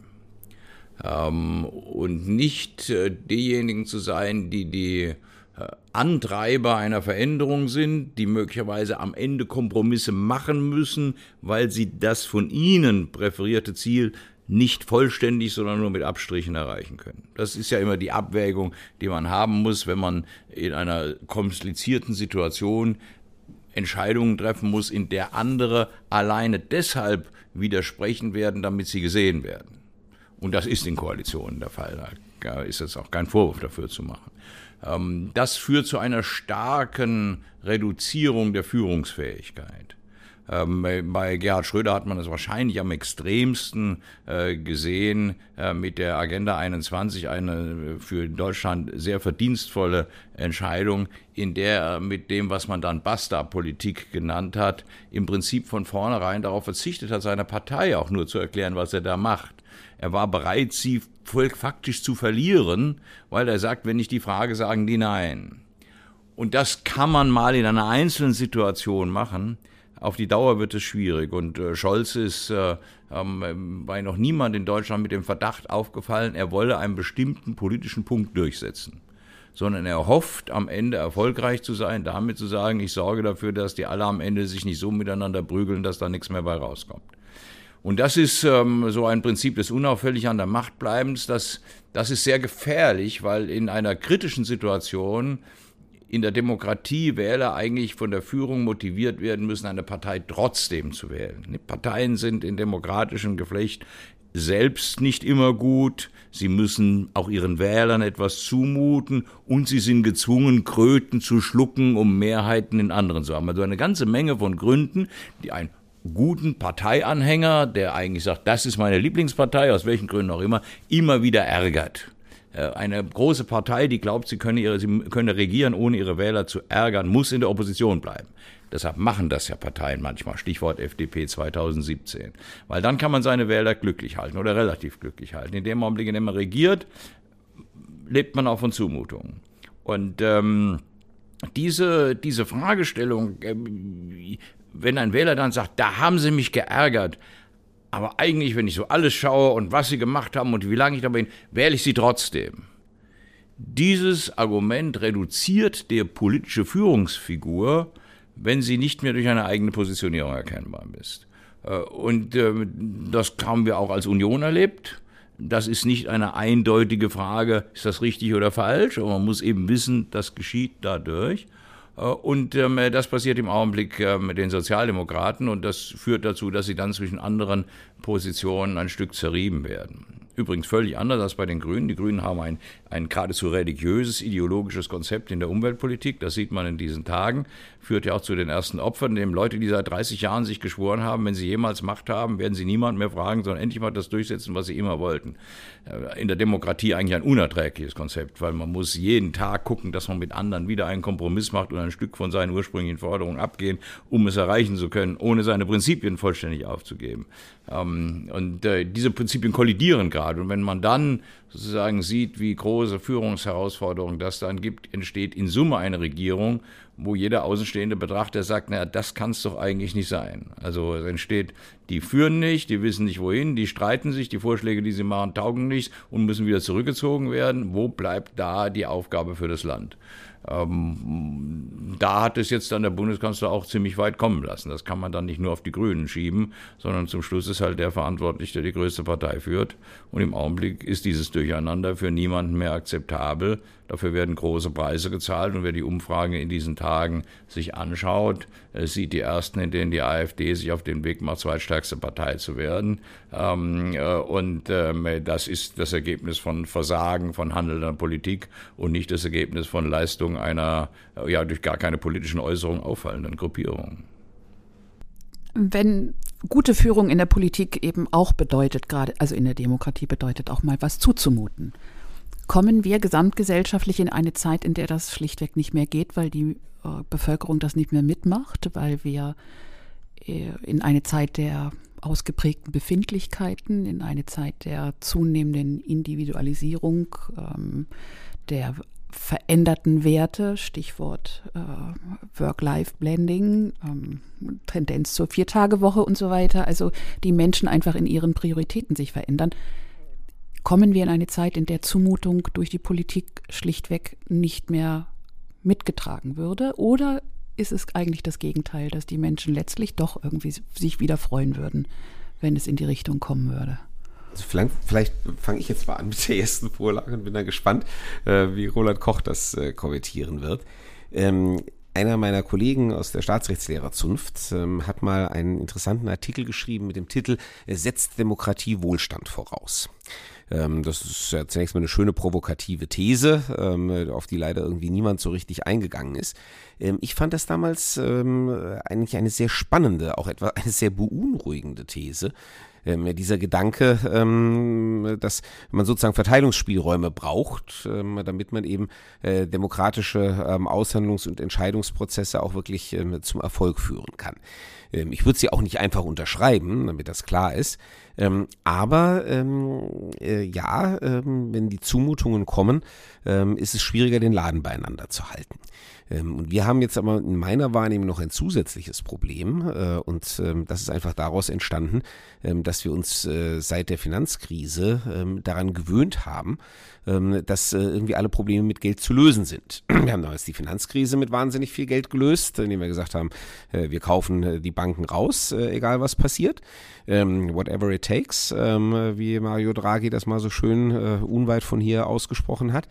Ähm, und nicht äh, diejenigen zu sein, die die äh, Antreiber einer Veränderung sind, die möglicherweise am Ende Kompromisse machen müssen, weil sie das von ihnen präferierte Ziel nicht vollständig, sondern nur mit Abstrichen erreichen können. Das ist ja immer die Abwägung, die man haben muss, wenn man in einer komplizierten Situation Entscheidungen treffen muss, in der andere alleine deshalb widersprechen werden, damit sie gesehen werden. Und das ist in Koalitionen der Fall. Da ist jetzt auch kein Vorwurf dafür zu machen. Ähm, das führt zu einer starken Reduzierung der Führungsfähigkeit. Ähm, bei Gerhard Schröder hat man es wahrscheinlich am extremsten äh, gesehen äh, mit der Agenda 21, eine für Deutschland sehr verdienstvolle Entscheidung, in der er mit dem, was man dann Basta-Politik genannt hat, im Prinzip von vornherein darauf verzichtet hat, seiner Partei auch nur zu erklären, was er da macht. Er war bereit, sie faktisch zu verlieren, weil er sagt, wenn ich die Frage, sagen die nein. Und das kann man mal in einer einzelnen Situation machen. Auf die Dauer wird es schwierig. Und äh, Scholz ist äh, ähm, bei noch niemand in Deutschland mit dem Verdacht aufgefallen, er wolle einen bestimmten politischen Punkt durchsetzen. Sondern er hofft, am Ende erfolgreich zu sein, damit zu sagen, ich sorge dafür, dass die alle am Ende sich nicht so miteinander prügeln, dass da nichts mehr bei rauskommt. Und das ist ähm, so ein Prinzip des unauffällig an der Macht bleibens. Das, das ist sehr gefährlich, weil in einer kritischen Situation in der Demokratie Wähler eigentlich von der Führung motiviert werden müssen, eine Partei trotzdem zu wählen. Parteien sind in demokratischem Geflecht selbst nicht immer gut. Sie müssen auch ihren Wählern etwas zumuten und sie sind gezwungen, Kröten zu schlucken, um Mehrheiten in anderen zu haben. Also eine ganze Menge von Gründen, die ein guten Parteianhänger, der eigentlich sagt, das ist meine Lieblingspartei, aus welchen Gründen auch immer, immer wieder ärgert. Äh, eine große Partei, die glaubt, sie könne, ihre, sie könne regieren, ohne ihre Wähler zu ärgern, muss in der Opposition bleiben. Deshalb machen das ja Parteien manchmal. Stichwort FDP 2017. Weil dann kann man seine Wähler glücklich halten oder relativ glücklich halten. In dem Augenblick, in dem man regiert, lebt man auch von Zumutungen. Und ähm, diese, diese Fragestellung, äh, wenn ein Wähler dann sagt, da haben sie mich geärgert, aber eigentlich, wenn ich so alles schaue und was sie gemacht haben und wie lange ich da bin, wähle ich sie trotzdem. Dieses Argument reduziert der politische Führungsfigur, wenn sie nicht mehr durch eine eigene Positionierung erkennbar ist. Äh, und ähm, das haben wir auch als Union erlebt. Das ist nicht eine eindeutige Frage, ist das richtig oder falsch, aber man muss eben wissen, das geschieht dadurch. Äh, und ähm, das passiert im Augenblick äh, mit den Sozialdemokraten und das führt dazu, dass sie dann zwischen anderen Positionen ein Stück zerrieben werden. Übrigens völlig anders als bei den Grünen. Die Grünen haben ein, ein geradezu religiöses, ideologisches Konzept in der Umweltpolitik. Das sieht man in diesen Tagen. Führt ja auch zu den ersten Opfern, indem Leute, die seit 30 Jahren sich geschworen haben, wenn sie jemals Macht haben, werden sie niemand mehr fragen, sondern endlich mal das durchsetzen, was sie immer wollten. Äh, in der Demokratie eigentlich ein unerträgliches Konzept, weil man muss jeden Tag gucken, dass man mit anderen wieder einen Kompromiss macht und ein Stück von seinen ursprünglichen Forderungen abgehen, um es erreichen zu können, ohne seine Prinzipien vollständig aufzugeben. Ähm, und äh, diese Prinzipien kollidieren gerade. Und wenn man dann sozusagen sieht, wie große Führungsherausforderungen das dann gibt, entsteht in Summe eine Regierung, wo jeder außenstehende Betrachter sagt, naja, das kann es doch eigentlich nicht sein. Also es entsteht, die führen nicht, die wissen nicht wohin, die streiten sich, die Vorschläge, die sie machen, taugen nichts und müssen wieder zurückgezogen werden. Wo bleibt da die Aufgabe für das Land? Ähm, da hat es jetzt dann der Bundeskanzler auch ziemlich weit kommen lassen. Das kann man dann nicht nur auf die Grünen schieben, sondern zum Schluss ist halt der verantwortlich, der die größte Partei führt. Und im Augenblick ist dieses Durcheinander für niemanden mehr akzeptabel, Dafür werden große Preise gezahlt und wer die Umfragen in diesen Tagen sich anschaut, äh, sieht die ersten, in denen die AfD sich auf den Weg macht, zweitstärkste Partei zu werden. Ähm, äh, und ähm, das ist das Ergebnis von Versagen, von handelnder Politik und nicht das Ergebnis von Leistung einer äh, ja durch gar keine politischen Äußerungen auffallenden Gruppierung. Wenn gute Führung in der Politik eben auch bedeutet, gerade, also in der Demokratie bedeutet auch mal was zuzumuten. Kommen wir gesamtgesellschaftlich in eine Zeit, in der das schlichtweg nicht mehr geht, weil die äh, Bevölkerung das nicht mehr mitmacht, weil wir äh, in eine Zeit der ausgeprägten Befindlichkeiten, in eine Zeit der zunehmenden Individualisierung, ähm, der veränderten Werte, Stichwort äh, Work-Life-Blending, ähm, Tendenz zur Viertagewoche und so weiter, also die Menschen einfach in ihren Prioritäten sich verändern, kommen wir in eine Zeit, in der Zumutung durch die Politik schlichtweg nicht mehr mitgetragen würde? Oder ist es eigentlich das Gegenteil, dass die Menschen letztlich doch irgendwie sich wieder freuen würden, wenn es in die Richtung kommen würde? Also vielleicht, vielleicht fange ich jetzt mal an mit der ersten Vorlage und bin da gespannt, äh, wie Roland Koch das äh, kommentieren wird. Ähm, einer meiner Kollegen aus der Staatsrechtslehrerzunft ähm, hat mal einen interessanten Artikel geschrieben mit dem Titel Setzt Demokratie Wohlstand voraus? Ähm, das ist ja zunächst mal eine schöne provokative These, ähm, auf die leider irgendwie niemand so richtig eingegangen ist. Ähm, ich fand das damals ähm, eigentlich eine sehr spannende, auch etwa eine sehr beunruhigende These, ähm, dieser Gedanke, ähm, dass man sozusagen Verteilungsspielräume braucht, ähm, damit man eben äh, demokratische ähm, Aushandlungs- und Entscheidungsprozesse auch wirklich ähm, zum Erfolg führen kann. Ich würde sie auch nicht einfach unterschreiben, damit das klar ist. Ähm, aber ähm, äh, ja, ähm, wenn die Zumutungen kommen, ähm, ist es schwieriger, den Laden beieinander zu halten. Ähm, und wir haben jetzt aber in meiner Wahrnehmung noch ein zusätzliches Problem. Äh, und ähm, das ist einfach daraus entstanden, ähm, dass wir uns äh, seit der Finanzkrise daran gewöhnt haben, dass äh, irgendwie alle Probleme mit Geld zu lösen sind. Wir haben damals die Finanzkrise mit wahnsinnig viel Geld gelöst, indem wir gesagt haben, wir kaufen die Banken raus, egal was passiert. Whatever it takes, wie Mario Draghi das mal so schön unweit von hier ausgesprochen hat.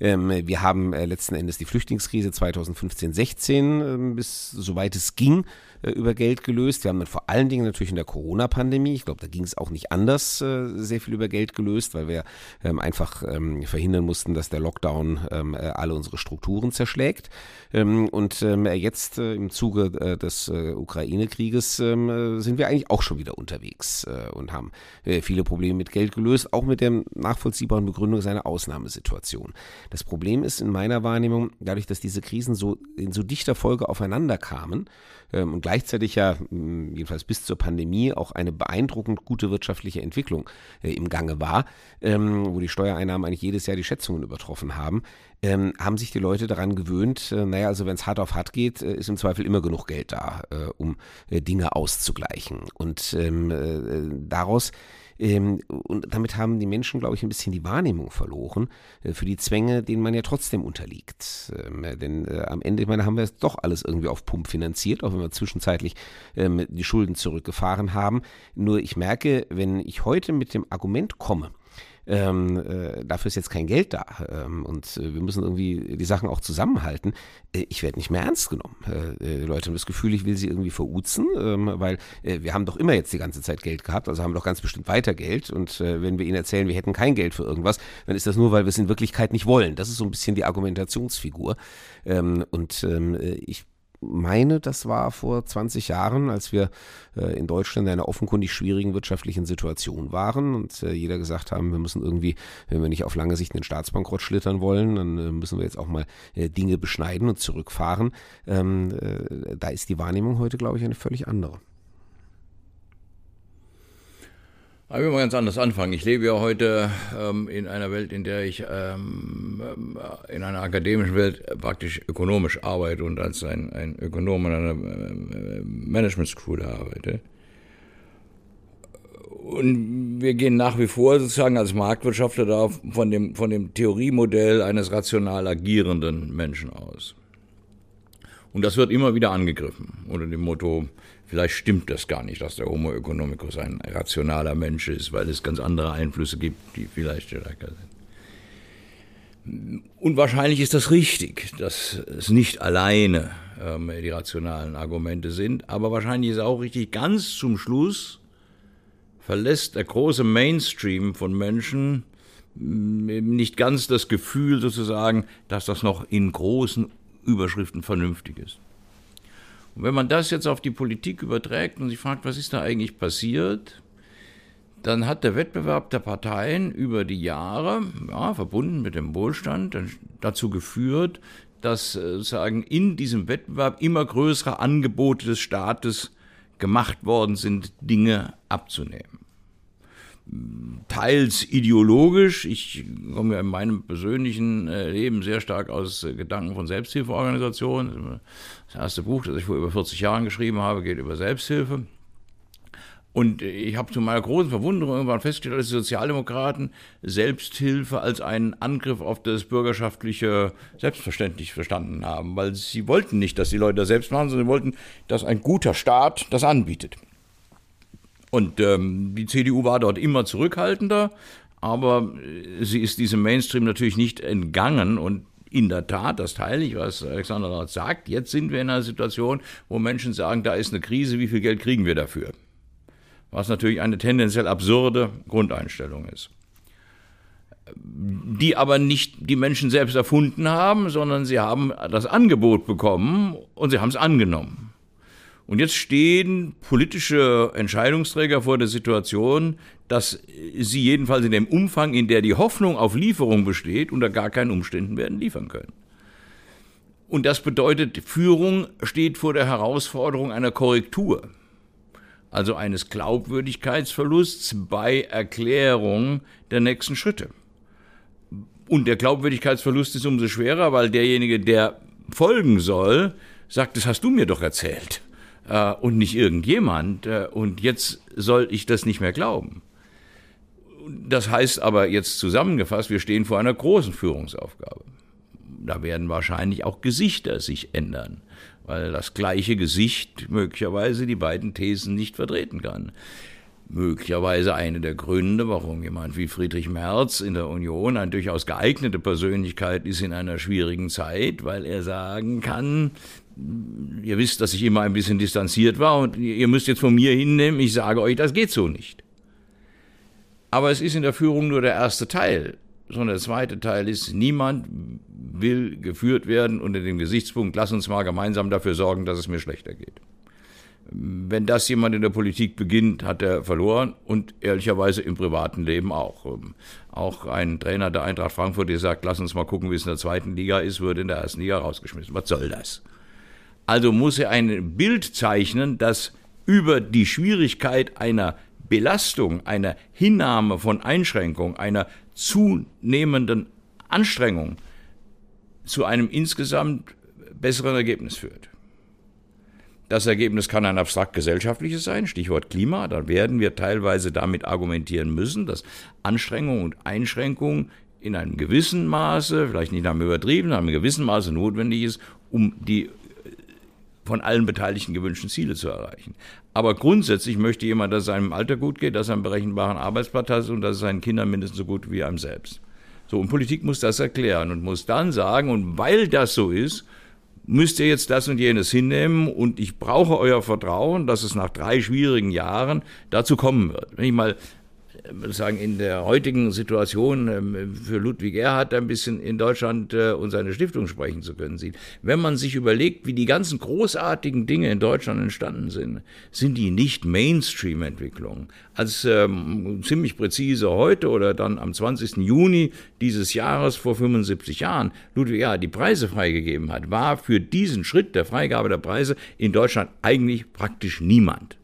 Ähm, wir haben äh, letzten Endes die Flüchtlingskrise 2015, 16 äh, bis soweit es ging äh, über Geld gelöst. Wir haben dann vor allen Dingen natürlich in der Corona-Pandemie, ich glaube, da ging es auch nicht anders, äh, sehr viel über Geld gelöst, weil wir ähm, einfach ähm, verhindern mussten, dass der Lockdown ähm, äh, alle unsere Strukturen zerschlägt. Und jetzt im Zuge des Ukraine-Krieges sind wir eigentlich auch schon wieder unterwegs und haben viele Probleme mit Geld gelöst, auch mit der nachvollziehbaren Begründung seiner Ausnahmesituation. Das Problem ist in meiner Wahrnehmung, dadurch, dass diese Krisen so in so dichter Folge aufeinander kamen und gleichzeitig ja, jedenfalls bis zur Pandemie, auch eine beeindruckend gute wirtschaftliche Entwicklung äh, im Gange war, ähm, wo die Steuereinnahmen eigentlich jedes Jahr die Schätzungen übertroffen haben, ähm, haben sich die Leute daran gewöhnt, äh, naja, also wenn es hart auf hart geht, äh, ist im Zweifel immer genug Geld da, um Dinge auszugleichen. Und ähm, äh, daraus und damit haben die Menschen, glaube ich, ein bisschen die Wahrnehmung verloren äh, für die Zwänge, denen man ja trotzdem unterliegt. Ähm, denn äh, am Ende, ich meine, haben wir es doch alles irgendwie auf Pump finanziert, auch wenn wir zwischenzeitlich ähm, die Schulden zurückgefahren haben. Nur ich merke, wenn ich heute mit dem Argument komme, ähm, äh, dafür ist jetzt kein Geld da ähm, und äh, wir müssen irgendwie die Sachen auch zusammenhalten. Äh, ich werde nicht mehr ernst genommen. Äh, die Leute haben das Gefühl, ich will sie irgendwie veruzen, ähm, weil äh, wir haben doch immer jetzt die ganze Zeit Geld gehabt, also haben doch ganz bestimmt weiter Geld und äh, wenn wir ihnen erzählen, wir hätten kein Geld für irgendwas, dann ist das nur, weil wir es in Wirklichkeit nicht wollen. Das ist so ein bisschen die Argumentationsfigur ähm, und ähm, ich meine, das war vor 20 Jahren, als wir äh, in Deutschland in einer offenkundig schwierigen wirtschaftlichen Situation waren und äh, jeder gesagt haben, wir müssen irgendwie, wenn wir nicht auf lange Sicht einen Staatsbankrott schlittern wollen, dann äh, müssen wir jetzt auch mal äh, Dinge beschneiden und zurückfahren. Ähm, äh, da ist die Wahrnehmung heute, glaube ich, eine völlig andere. Ich will mal ganz anders anfangen. Ich lebe ja heute ähm, in einer Welt, in der ich ähm, äh, in einer akademischen Welt praktisch ökonomisch arbeite und als ein, ein Ökonom in einer äh, Management School arbeite. Und wir gehen nach wie vor sozusagen als Marktwirtschaftler da von dem, von dem Theoriemodell eines rational agierenden Menschen aus. Und das wird immer wieder angegriffen unter dem Motto, Vielleicht stimmt das gar nicht, dass der Homo economicus ein rationaler Mensch ist, weil es ganz andere Einflüsse gibt, die vielleicht stärker sind. Und wahrscheinlich ist das richtig, dass es nicht alleine ähm, die rationalen Argumente sind, aber wahrscheinlich ist auch richtig, ganz zum Schluss verlässt der große Mainstream von Menschen mm, nicht ganz das Gefühl sozusagen, dass das noch in großen Überschriften vernünftig ist. Und wenn man das jetzt auf die Politik überträgt und sich fragt, was ist da eigentlich passiert, dann hat der Wettbewerb der Parteien über die Jahre, ja, verbunden mit dem Wohlstand, dazu geführt, dass äh, sozusagen in diesem Wettbewerb immer größere Angebote des Staates gemacht worden sind, Dinge abzunehmen. Teils ideologisch, ich komme ja in meinem persönlichen äh, Leben sehr stark aus äh, Gedanken von Selbsthilfeorganisationen. Das erste Buch, das ich vor über 40 Jahren geschrieben habe, geht über Selbsthilfe. Und ich habe zu meiner großen Verwunderung irgendwann festgestellt, dass die Sozialdemokraten Selbsthilfe als einen Angriff auf das bürgerschaftliche Selbstverständnis verstanden haben, weil sie wollten nicht, dass die Leute das selbst machen, sondern sie wollten, dass ein guter Staat das anbietet. Und ähm, die CDU war dort immer zurückhaltender, aber sie ist diesem Mainstream natürlich nicht entgangen und in der Tat, das teile ich, was Alexander Rath sagt. Jetzt sind wir in einer Situation, wo Menschen sagen, da ist eine Krise, wie viel Geld kriegen wir dafür? was natürlich eine tendenziell absurde Grundeinstellung ist. Die aber nicht die Menschen selbst erfunden haben, sondern sie haben das Angebot bekommen und sie haben es angenommen. Und jetzt stehen politische Entscheidungsträger vor der Situation, dass sie jedenfalls in dem Umfang, in der die Hoffnung auf Lieferung besteht, unter gar keinen Umständen werden liefern können. Und das bedeutet, Führung steht vor der Herausforderung einer Korrektur also eines Glaubwürdigkeitsverlusts bei Erklärung der nächsten Schritte. Und der Glaubwürdigkeitsverlust ist umso schwerer, weil derjenige, der folgen soll, sagt, das hast du mir doch erzählt äh, und nicht irgendjemand äh, und jetzt soll ich das nicht mehr glauben. Das heißt aber jetzt zusammengefasst, wir stehen vor einer großen Führungsaufgabe. Da werden wahrscheinlich auch Gesichter sich ändern weil das gleiche Gesicht möglicherweise die beiden Thesen nicht vertreten kann. Möglicherweise eine der Gründe, warum jemand wie Friedrich Merz in der Union eine durchaus geeignete Persönlichkeit ist in einer schwierigen Zeit, weil er sagen kann, ihr wisst, dass ich immer ein bisschen distanziert war und ihr müsst jetzt von mir hinnehmen, ich sage euch, das geht so nicht. Aber es ist in der Führung nur der erste Teil sondern der zweite Teil ist, niemand will geführt werden unter dem Gesichtspunkt, lass uns mal gemeinsam dafür sorgen, dass es mir schlechter geht. Wenn das jemand in der Politik beginnt, hat er verloren und ehrlicherweise im privaten Leben auch. Auch ein Trainer der Eintracht Frankfurt, der sagt, lass uns mal gucken, wie es in der zweiten Liga ist, würde in der ersten Liga rausgeschmissen. Was soll das? Also muss er ein Bild zeichnen, das über die Schwierigkeit einer Belastung, einer Hinnahme von Einschränkung, einer zunehmenden Anstrengung zu einem insgesamt besseren Ergebnis führt. Das Ergebnis kann ein abstrakt gesellschaftliches sein, Stichwort Klima. Da werden wir teilweise damit argumentieren müssen, dass Anstrengung und Einschränkung in einem gewissen Maße, vielleicht nicht einem übertrieben, in einem gewissen Maße notwendig ist, um die von allen Beteiligten gewünschten Ziele zu erreichen. Aber grundsätzlich möchte jemand, dass es seinem Alter gut geht, dass er einen berechenbaren Arbeitsplatz hat und dass es seinen Kindern mindestens so gut wie einem selbst. So, und Politik muss das erklären und muss dann sagen, und weil das so ist, müsst ihr jetzt das und jenes hinnehmen und ich brauche euer Vertrauen, dass es nach drei schwierigen Jahren dazu kommen wird. Wenn ich mal sagen, in der heutigen Situation ähm, für Ludwig Erhard ein bisschen in Deutschland äh, und seine Stiftung sprechen zu können sieht. Wenn man sich überlegt, wie die ganzen großartigen Dinge in Deutschland entstanden sind, sind die nicht Mainstream-Entwicklungen. Als ähm, ziemlich präzise heute oder dann am 20. Juni dieses Jahres vor 75 Jahren Ludwig Erhard die Preise freigegeben hat, war für diesen Schritt der Freigabe der Preise in Deutschland eigentlich praktisch niemand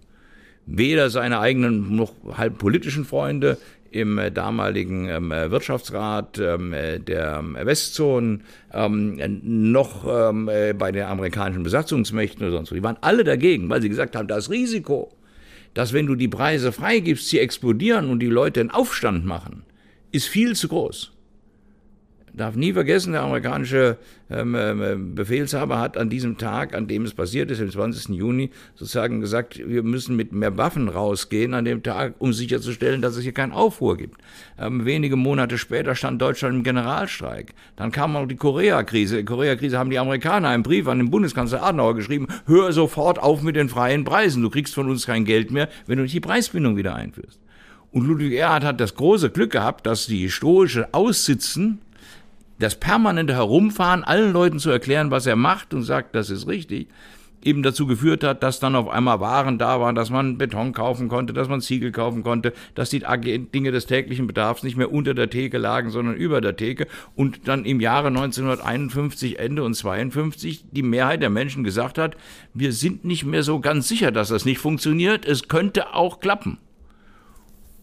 weder seine eigenen noch halb politischen Freunde im äh, damaligen ähm, äh, Wirtschaftsrat ähm, äh, der ähm, Westzonen ähm, noch ähm, äh, bei den amerikanischen Besatzungsmächten oder sonst wo. Die waren alle dagegen, weil sie gesagt haben, das Risiko, dass wenn du die Preise freigibst, sie explodieren und die Leute einen Aufstand machen, ist viel zu groß. Darf nie vergessen, der amerikanische ähm, ähm, Befehlshaber hat an diesem Tag, an dem es passiert ist, am 20. Juni, sozusagen gesagt, wir müssen mit mehr Waffen rausgehen an dem Tag, um sicherzustellen, dass es hier keinen Aufruhr gibt. Ähm, wenige Monate später stand Deutschland im Generalstreik. Dann kam auch die Koreakrise. Die Koreakrise haben die Amerikaner einen Brief an den Bundeskanzler Adenauer geschrieben, hör sofort auf mit den freien Preisen. Du kriegst von uns kein Geld mehr, wenn du nicht die Preisbindung wieder einführst. Und Ludwig Erhard hat das große Glück gehabt, dass die stoische Aussitzen, das permanente Herumfahren, allen Leuten zu erklären, was er macht und sagt, das ist richtig, eben dazu geführt hat, dass dann auf einmal Waren da waren, dass man Beton kaufen konnte, dass man Ziegel kaufen konnte, dass die Dinge des täglichen Bedarfs nicht mehr unter der Theke lagen, sondern über der Theke und dann im Jahre 1951 Ende und 52 die Mehrheit der Menschen gesagt hat, wir sind nicht mehr so ganz sicher, dass das nicht funktioniert, es könnte auch klappen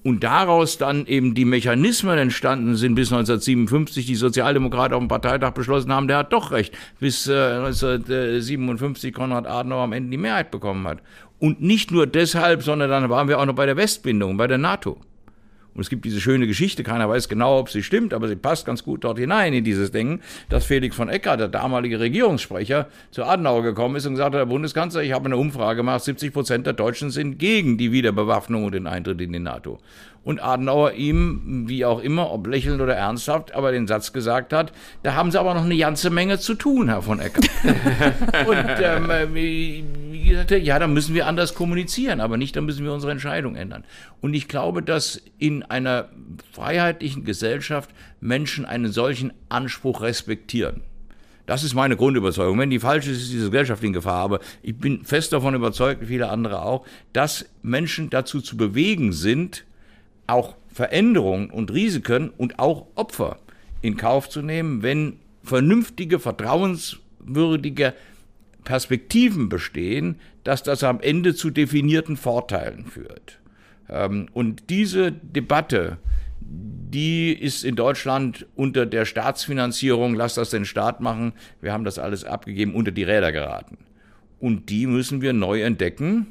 und daraus dann eben die Mechanismen entstanden sind bis 1957, die Sozialdemokraten auf dem Parteitag beschlossen haben, der hat doch recht, bis äh, 1957 Konrad Adenauer am Ende die Mehrheit bekommen hat. Und nicht nur deshalb, sondern dann waren wir auch noch bei der Westbindung, bei der NATO. Und es gibt diese schöne Geschichte, keiner weiß genau, ob sie stimmt, aber sie passt ganz gut dort hinein in dieses Denken, dass Felix von Ecker, der damalige Regierungssprecher, zu Adenauer gekommen ist und gesagt hat, Herr Bundeskanzler, ich habe eine Umfrage gemacht, 70 Prozent der Deutschen sind gegen die Wiederbewaffnung und den Eintritt in die NATO und Adenauer ihm, wie auch immer, ob lächelnd oder ernsthaft, aber den Satz gesagt hat, da haben sie aber noch eine ganze Menge zu tun, Herr von Ecker. und ähm, äh, wie gesagt, ja, da müssen wir anders kommunizieren, aber nicht, da müssen wir unsere Entscheidung ändern. Und ich glaube, dass in einer freiheitlichen Gesellschaft Menschen einen solchen Anspruch respektieren. Das ist meine Grundüberzeugung. Wenn die falsch ist, ist diese Gesellschaft in Gefahr. Aber ich bin fest davon überzeugt, wie viele andere auch, dass Menschen dazu zu bewegen sind, auch Veränderungen und Risiken und auch Opfer in Kauf zu nehmen, wenn vernünftige, vertrauenswürdige Perspektiven bestehen, dass das am Ende zu definierten Vorteilen führt. Ähm, und diese Debatte, die ist in Deutschland unter der Staatsfinanzierung, lass das den Staat machen, wir haben das alles abgegeben, unter die Räder geraten. Und die müssen wir neu entdecken.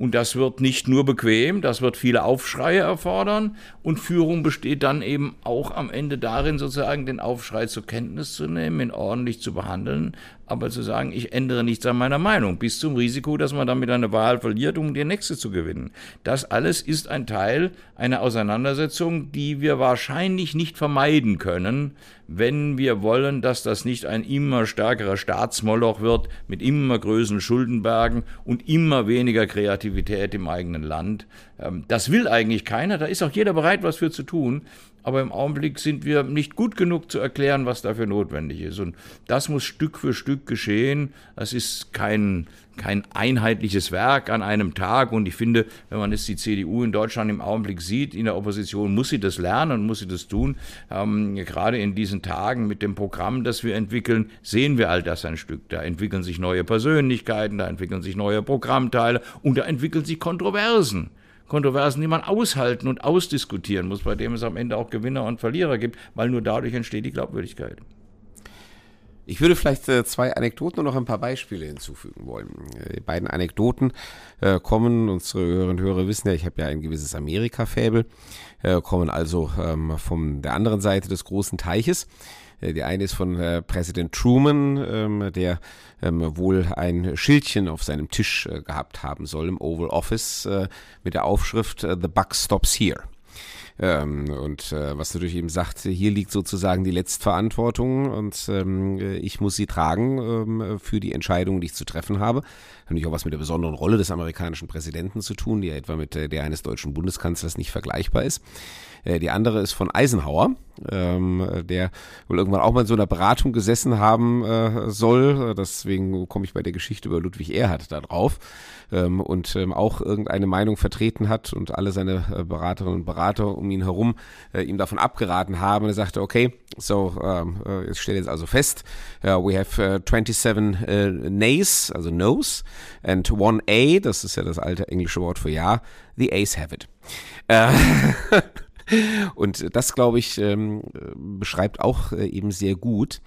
Und das wird nicht nur bequem, das wird viele Aufschreie erfordern. Und Führung besteht dann eben auch am Ende darin, sozusagen den Aufschrei zur Kenntnis zu nehmen, ihn ordentlich zu behandeln, aber zu sagen, ich ändere nichts an meiner Meinung, bis zum Risiko, dass man damit eine Wahl verliert, um die nächste zu gewinnen. Das alles ist ein Teil einer Auseinandersetzung, die wir wahrscheinlich nicht vermeiden können, wenn wir wollen, dass das nicht ein immer stärkerer Staatsmoloch wird mit immer größeren Schuldenbergen und immer weniger Kreativität im eigenen Land. Ähm, das will eigentlich keiner, da ist auch jeder bereit, was für zu tun aber im Augenblick sind wir nicht gut genug zu erklären, was dafür notwendig ist. Und das muss Stück für Stück geschehen. Das ist kein, kein einheitliches Werk an einem Tag. Und ich finde, wenn man jetzt die CDU in Deutschland im Augenblick sieht, in der Opposition, muss sie das lernen und muss sie das tun. Ähm, gerade in diesen Tagen mit dem Programm, das wir entwickeln, sehen wir all das ein Stück. Da entwickeln sich neue Persönlichkeiten, da entwickeln sich neue Programmteile und da entwickeln sich Kontroversen. Kontroversen, die man aushalten und ausdiskutieren muss, bei dem es am Ende auch Gewinner und Verlierer gibt, weil nur dadurch entsteht die Glaubwürdigkeit. Ich würde vielleicht äh, zwei Anekdoten und noch ein paar Beispiele hinzufügen wollen. Äh, die beiden Anekdoten äh, kommen, unsere Hörerinnen und Hörer wissen ja, ich habe ja ein gewisses Amerika-Fäbel, kommen also ähm, von der anderen Seite des großen Teiches. Die eine ist von Präsident Truman, ähm, der ähm, wohl ein Schildchen auf seinem Tisch äh, gehabt haben soll im Oval Office mit der Aufschrift The Buck Stops Here. Ähm, und äh, was natürlich eben sagt, hier liegt sozusagen die Letztverantwortung und ähm, ich muss sie tragen ähm, für die Entscheidungen, die ich zu treffen habe. Hat natürlich auch was mit der besonderen Rolle des amerikanischen Präsidenten zu tun, die ja etwa mit der eines deutschen Bundeskanzlers nicht vergleichbar ist. Äh, die andere ist von Eisenhower, ähm, der wohl irgendwann auch mal in so einer Beratung gesessen haben äh, soll. Deswegen komme ich bei der Geschichte über Ludwig Erhard da drauf. Ähm, und ähm, auch irgendeine Meinung vertreten hat und alle seine äh, Beraterinnen und Berater um ihn herum äh, ihm davon abgeraten haben. Und er sagte, okay, so, ähm, äh, ich stelle jetzt also fest, uh, we have uh, 27 uh, Nays, also No's, and one A, das ist ja das alte englische Wort für Ja, the A's have it. Äh, Und das, glaube ich, ähm, beschreibt auch äh, eben sehr gut,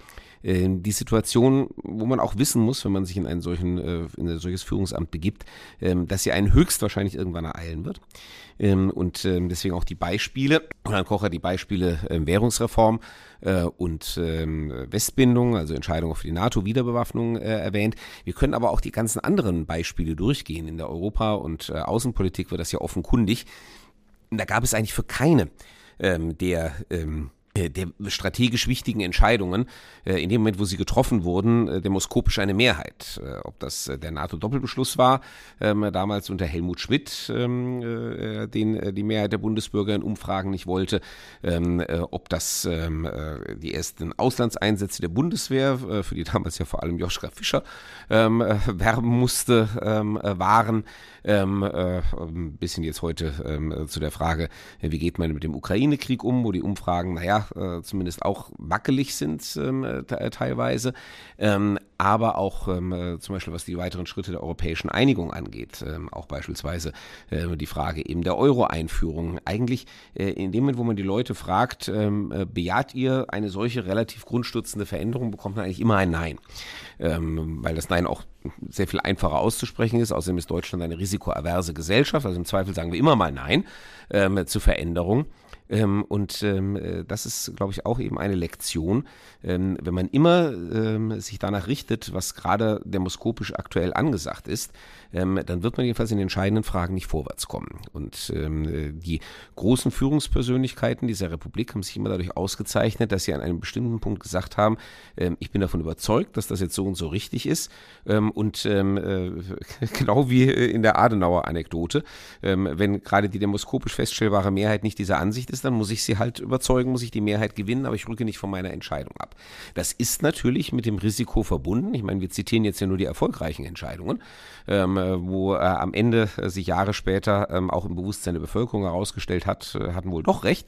äh, die Situation, wo man auch wissen muss, wenn man sich in, einen solchen, äh, in ein solches Führungsamt begibt, ähm, dass sie einen höchstwahrscheinlich irgendwann ereilen wird. Ähm, und ähm, deswegen auch die Beispiele, Roland Kocher die Beispiele ähm, Währungsreform äh, und ähm, Westbindung, also Entscheidungen für die NATO-Wiederbewaffnung äh, erwähnt. Wir können aber auch die ganzen anderen Beispiele durchgehen. In der Europa- und äh, Außenpolitik wird das ja offenkundig. Da gab es eigentlich für keine ähm, der ähm, äh, der strategisch wichtigen Entscheidungen, äh, in dem Moment, wo sie getroffen wurden, äh, demoskopisch eine Mehrheit. Ob das der NATO-Doppelbeschluss war, ähm, damals unter Helmut Schmidt, ähm, den die Mehrheit der Bundesbürger in Umfragen nicht wollte, ähm, ob das die ersten Auslandseinsätze der Bundeswehr, für die damals ja vor allem Joschka Fischer werben musste, waren, ein bisschen jetzt heute zu der Frage, wie geht man mit dem Ukraine-Krieg um, wo die Umfragen, naja, äh, zumindest auch wackelig sind ähm, äh, teilweise, ähm, aber auch ähm, äh, zum Beispiel was die weiteren Schritte der europäischen Einigung angeht, ähm, auch beispielsweise äh, die Frage eben der Euro-Einführung. Eigentlich äh, in dem Moment, wo man die Leute fragt, ähm, äh, bejaht ihr eine solche relativ grundstützende Veränderung, bekommt man eigentlich immer ein Nein, ähm, weil das Nein auch sehr viel einfacher auszusprechen ist. Außerdem ist Deutschland eine risikoaverse Gesellschaft, also im Zweifel sagen wir immer mal Nein ähm, zu Veränderung. Ähm, und ähm, äh, das ist, glaube ich, auch eben eine Lektion. Ähm, wenn man immer ähm, sich danach richtet, was gerade demoskopisch aktuell angesagt ist, ähm, dann wird man jedenfalls in entscheidenden Fragen nicht vorwärts kommen. Und ähm, äh, die großen Führungspersönlichkeiten dieser Republik haben sich immer dadurch ausgezeichnet, dass sie an einem bestimmten Punkt gesagt haben, ich bin davon überzeugt, dass das jetzt so und so richtig ist. und äh, genau wie in der Adenauer Anekdote, wenn gerade die demoskopisch feststellbare Mehrheit nicht dieser Ansicht ist, dann muss ich sie halt überzeugen, muss ich die Mehrheit gewinnen, aber ich rücke nicht von meiner Entscheidung ab. Das ist natürlich mit dem Risiko verbunden. Ich meine, wir zitieren jetzt ja nur die erfolgreichen Entscheidungen, ähm, wo äh, am Ende äh, sich Jahre später ähm, auch im Bewusstsein der Bevölkerung herausgestellt hat, äh, hatten wohl doch recht.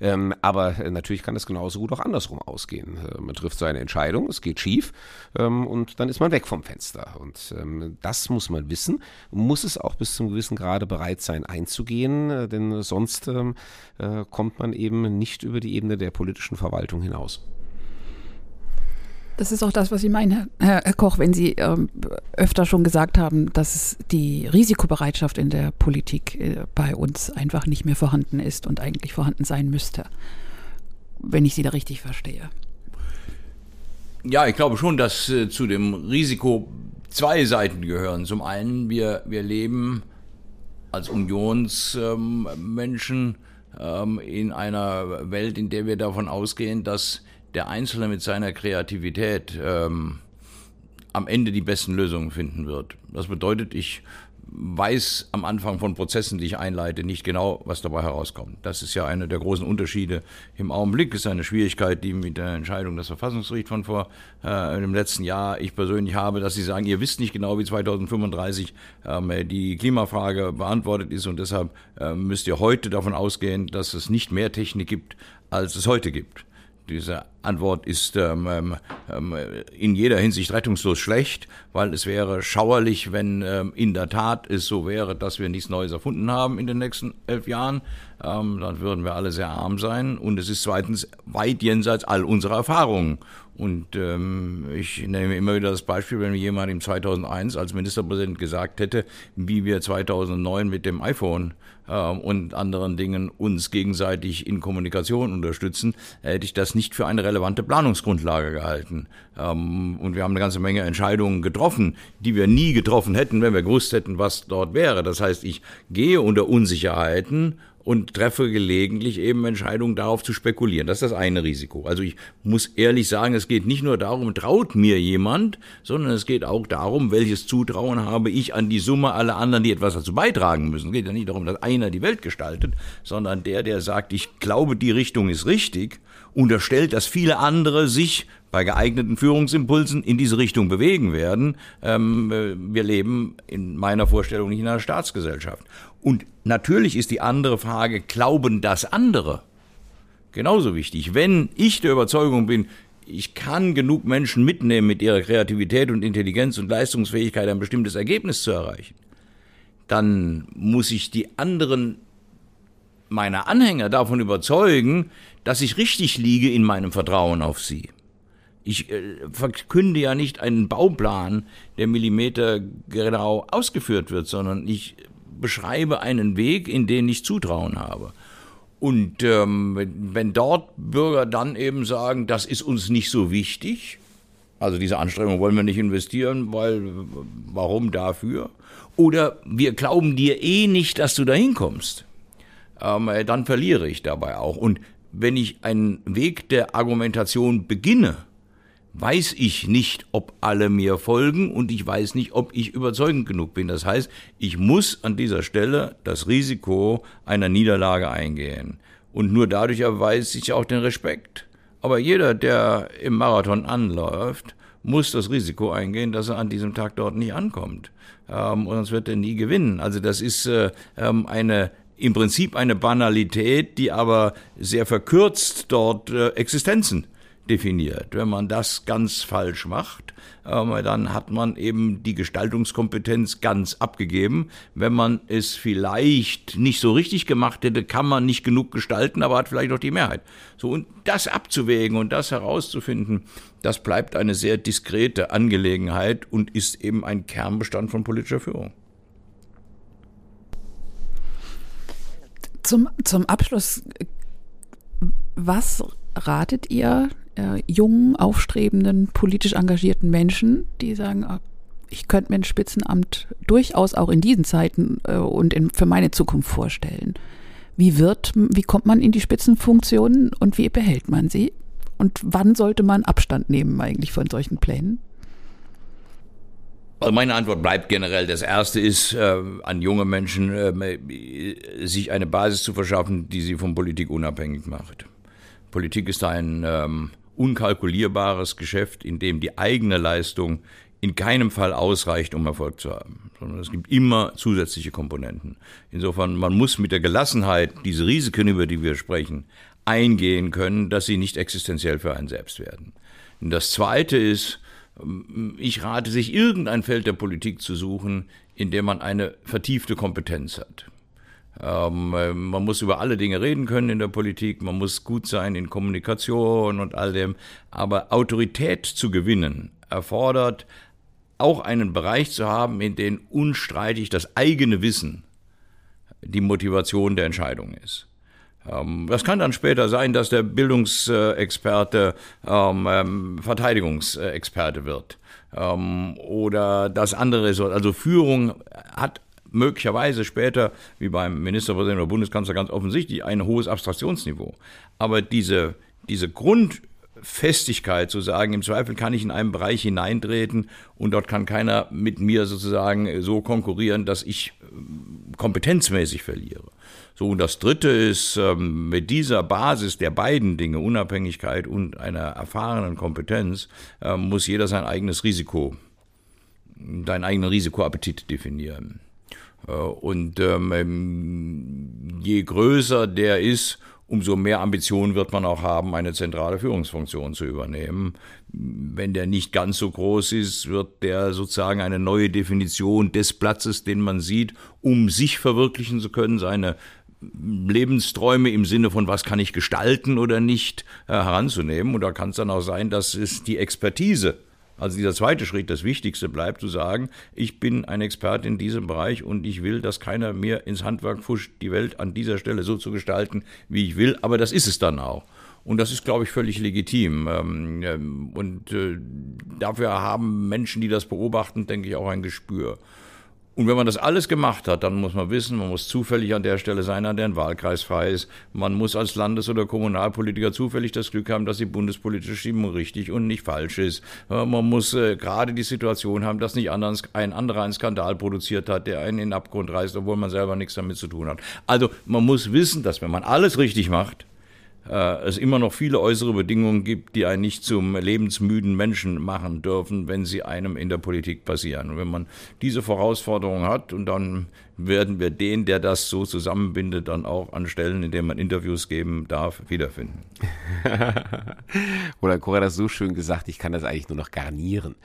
Ähm, aber äh, natürlich kann es genauso gut auch andersrum ausgehen. Äh, man trifft so eine Entscheidung, es geht schief ähm, und dann ist man weg vom Fenster. Und ähm, das muss man wissen, muss es auch bis zum gewissen Grade bereit sein einzugehen, äh, denn sonst ähm, äh, kommt man eben nicht über die Ebene der politischen Verwaltung hinaus. Das ist auch das, was ich meine, Herr Koch, wenn Sie ähm, öfter schon gesagt haben, dass die Risikobereitschaft in der Politik äh, bei uns einfach nicht mehr vorhanden ist und eigentlich vorhanden sein müsste, wenn ich Sie da richtig verstehe. Ja, ich glaube schon, dass äh, zu dem Risiko zwei Seiten gehören. Zum einen, wir, wir leben als Unionsmenschen ähm, in einer Welt, in der wir davon ausgehen, dass der Einzelne mit seiner Kreativität ähm, am Ende die besten Lösungen finden wird. Das bedeutet, ich weiß am Anfang von Prozessen, die ich einleite, nicht genau, was dabei herauskommt. Das ist ja einer der großen Unterschiede im Augenblick. Ist eine Schwierigkeit, die mit der Entscheidung des Verfassungsgerichts von vor äh, dem letzten Jahr ich persönlich habe, dass sie sagen, ihr wisst nicht genau, wie 2035 ähm, die Klimafrage beantwortet ist und deshalb äh, müsst ihr heute davon ausgehen, dass es nicht mehr Technik gibt, als es heute gibt. Diese Antwort ist ähm, ähm, ähm, in jeder Hinsicht rettungslos schlecht, weil es wäre schauerlich, wenn ähm, in der Tat es so wäre, dass wir nichts Neues erfunden haben in den nächsten elf Jahren. Ähm, dann würden wir alle sehr arm sein. Und es ist zweitens weit jenseits all unserer Erfahrungen. Und ähm, ich nehme immer wieder das Beispiel, wenn mir jemand im 2001 als Ministerpräsident gesagt hätte, wie wir 2009 mit dem iPhone und anderen Dingen uns gegenseitig in Kommunikation unterstützen, hätte ich das nicht für eine relevante Planungsgrundlage gehalten. Ähm, und wir haben eine ganze Menge Entscheidungen getroffen, die wir nie getroffen hätten, wenn wir gewusst hätten, was dort wäre. Das heißt, ich gehe unter Unsicherheiten und treffe gelegentlich eben Entscheidungen darauf zu spekulieren. Das ist das eine Risiko. Also ich muss ehrlich sagen, es geht nicht nur darum, traut mir jemand, sondern es geht auch darum, welches Zutrauen habe ich an die Summe aller anderen, die etwas dazu beitragen müssen. Es geht ja nicht darum, dass einer die Welt gestaltet, sondern der, der sagt, ich glaube, die Richtung ist richtig, unterstellt, dass viele andere sich bei geeigneten Führungsimpulsen in diese Richtung bewegen werden. Ähm, äh, wir leben in meiner Vorstellung nicht in einer Staatsgesellschaft. Und natürlich ist die andere Frage, glauben das andere? Genauso wichtig. Wenn ich der Überzeugung bin, ich kann genug Menschen mitnehmen mit ihrer Kreativität und Intelligenz und Leistungsfähigkeit ein bestimmtes Ergebnis zu erreichen, dann muss ich die anderen meiner Anhänger davon überzeugen, dass ich richtig liege in meinem Vertrauen auf sie. Ich äh, verkünde ja nicht einen Bauplan, der millimetergenau ausgeführt wird, sondern ich beschreibe einen Weg, in den ich Zutrauen habe. Und ähm, wenn dort Bürger dann eben sagen, das ist uns nicht so wichtig, also diese Anstrengung wollen wir nicht investieren, weil warum dafür? Oder wir glauben dir eh nicht, dass du da hinkommst. Ähm, dann verliere ich dabei auch. Und wenn ich einen Weg der Argumentation beginne, weiß ich nicht, ob alle mir folgen und ich weiß nicht, ob ich überzeugend genug bin. Das heißt, ich muss an dieser Stelle das Risiko einer Niederlage eingehen. Und nur dadurch erweist sich auch den Respekt. Aber jeder, der im Marathon anläuft, muss das Risiko eingehen, dass er an diesem Tag dort nicht ankommt. Ähm, sonst wird er nie gewinnen. Also das ist äh, ähm, eine im Prinzip eine Banalität, die aber sehr verkürzt dort äh, Existenzen definiert. Wenn man das ganz falsch macht, ähm, dann hat man eben die Gestaltungskompetenz ganz abgegeben. Wenn man es vielleicht nicht so richtig gemacht hätte, kann man nicht genug gestalten, aber hat vielleicht auch die Mehrheit. So, und das abzuwägen und das herauszufinden, das bleibt eine sehr diskrete Angelegenheit und ist eben ein Kernbestand von politischer Führung. Zum, zum Abschluss, was ratet ihr äh, jungen, aufstrebenden, politisch engagierten Menschen, die sagen, ah, ich könnte mir ein Spitzenamt durchaus auch in diesen Zeiten äh, und in, für meine Zukunft vorstellen. Wie wird, wie kommt man in die Spitzenfunktionen und wie behält man sie? Und wann sollte man Abstand nehmen eigentlich von solchen Plänen? Also meine Antwort bleibt generell. Das erste ist, äh, an junge Menschen äh, sich eine Basis zu verschaffen, die sie von Politik unabhängig macht. Politik ist ein ähm, unkalkulierbares Geschäft, in dem die eigene Leistung in keinem Fall ausreicht, um Erfolg zu haben, sondern es gibt immer zusätzliche Komponenten. Insofern, man muss mit der Gelassenheit diese Risiken, über die wir sprechen, eingehen können, dass sie nicht existenziell für einen selbst werden. Und das Zweite ist, ich rate sich, irgendein Feld der Politik zu suchen, in dem man eine vertiefte Kompetenz hat. Ähm, man muss über alle Dinge reden können in der Politik, man muss gut sein in Kommunikation und all dem, aber Autorität zu gewinnen erfordert auch einen Bereich zu haben, in dem unstreitig das eigene Wissen die Motivation der Entscheidung ist. Ähm, das kann dann später sein, dass der Bildungsexperte ähm, ähm, Verteidigungsexperte wird. Ähm, oder das andere ist, also Führung hat möglicherweise später, wie beim Ministerpräsidenten oder Bundeskanzler ganz offensichtlich, ein hohes Abstraktionsniveau. Aber diese, diese Grundfestigkeit zu sagen, im Zweifel kann ich in einen Bereich hineintreten und dort kann keiner mit mir sozusagen so konkurrieren, dass ich äh, kompetenzmäßig verliere. So, und das Dritte ist, ähm, mit dieser Basis der beiden Dinge, Unabhängigkeit und einer erfahrenen Kompetenz, ähm, muss jeder sein eigenes Risiko, seinen eigenen Risikoappetit definieren. Äh, und ähm, ähm, je größer der ist, umso mehr Ambitionen wird man auch haben, eine zentrale Führungsfunktion zu übernehmen. Wenn der nicht ganz so groß ist, wird der sozusagen eine neue Definition des Platzes, den man sieht, um sich verwirklichen zu können, seine Lebensträume im Sinne von, was kann ich gestalten oder nicht, äh, heranzunehmen. Und da kann es dann auch sein, dass es die Expertise also dieser zweite Schritt, das Wichtigste bleibt zu sagen, ich bin ein Experte in diesem Bereich und ich will, dass keiner mir ins Handwerk fuscht, die Welt an dieser Stelle so zu gestalten, wie ich will. Aber das ist es dann auch. Und das ist, glaube ich, völlig legitim. Ähm, ähm, und äh, dafür haben Menschen, die das beobachten, denke ich, auch ein Gespür. Und wenn man das alles gemacht hat, dann muss man wissen, man muss zufällig an der Stelle sein, an der ein Wahlkreis frei ist. Man muss als Landes- oder Kommunalpolitiker zufällig das Glück haben, dass die bundespolitische Stimmung richtig und nicht falsch ist. Man muss äh, gerade die Situation haben, dass nicht ein anderer einen Skandal produziert hat, der einen in den Abgrund reißt, obwohl man selber nichts damit zu tun hat. Also man muss wissen, dass wenn man alles richtig macht, äh, es immer noch viele äußere Bedingungen gibt, die einen nicht zum lebensmüden Menschen machen dürfen, wenn sie einem in der Politik passieren. Und wenn man diese Herausforderung hat und dann werden wir den, der das so zusammenbindet, dann auch an Stellen, in denen man Interviews geben darf, wiederfinden. Oder Cora hat das so schön gesagt, ich kann das eigentlich nur noch garnieren.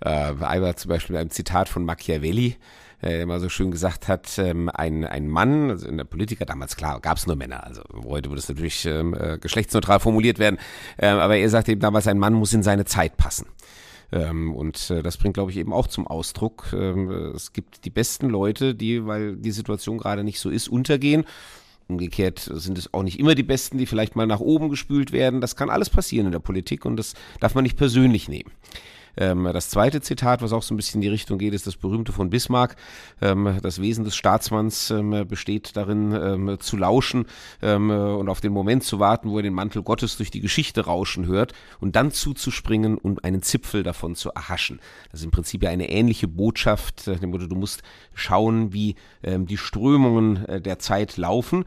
Äh, einmal zum Beispiel mit einem Zitat von Machiavelli, der mal so schön gesagt hat, ähm, ein, ein Mann, also in der Politiker damals, klar, gab es nur Männer, also heute würde es natürlich ähm, äh, geschlechtsneutral formuliert werden, ähm, aber er sagte eben damals, ein Mann muss in seine Zeit passen. Ähm, und äh, das bringt, glaube ich, eben auch zum Ausdruck, ähm, es gibt die besten Leute, die, weil die Situation gerade nicht so ist, untergehen. Umgekehrt sind es auch nicht immer die Besten, die vielleicht mal nach oben gespült werden. Das kann alles passieren in der Politik und das darf man nicht persönlich nehmen. Ähm, das zweite Zitat, was auch so ein bisschen in die Richtung geht, ist das berühmte von Bismarck. Ähm, das Wesen des Staatsmanns ähm, besteht darin, ähm, zu lauschen ähm, und auf den Moment zu warten, wo er den Mantel Gottes durch die Geschichte rauschen hört und dann zuzuspringen und einen Zipfel davon zu erhaschen. Das ist im Prinzip ja eine ähnliche Botschaft, äh, du musst schauen, wie ähm, die Strömungen äh, der Zeit laufen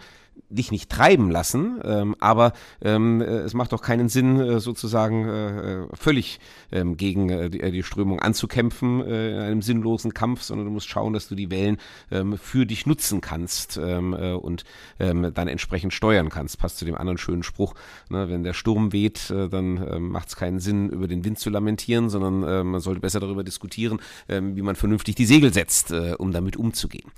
dich nicht treiben lassen, ähm, aber ähm, äh, es macht doch keinen Sinn, äh, sozusagen äh, völlig ähm, gegen äh, die, äh, die Strömung anzukämpfen äh, in einem sinnlosen Kampf, sondern du musst schauen, dass du die Wellen ähm, für dich nutzen kannst ähm, äh, und ähm, dann entsprechend steuern kannst. Passt zu dem anderen schönen Spruch, ne, wenn der Sturm weht, äh, dann äh, macht es keinen Sinn, über den Wind zu lamentieren, sondern äh, man sollte besser darüber diskutieren, äh, wie man vernünftig die Segel setzt, äh, um damit umzugehen.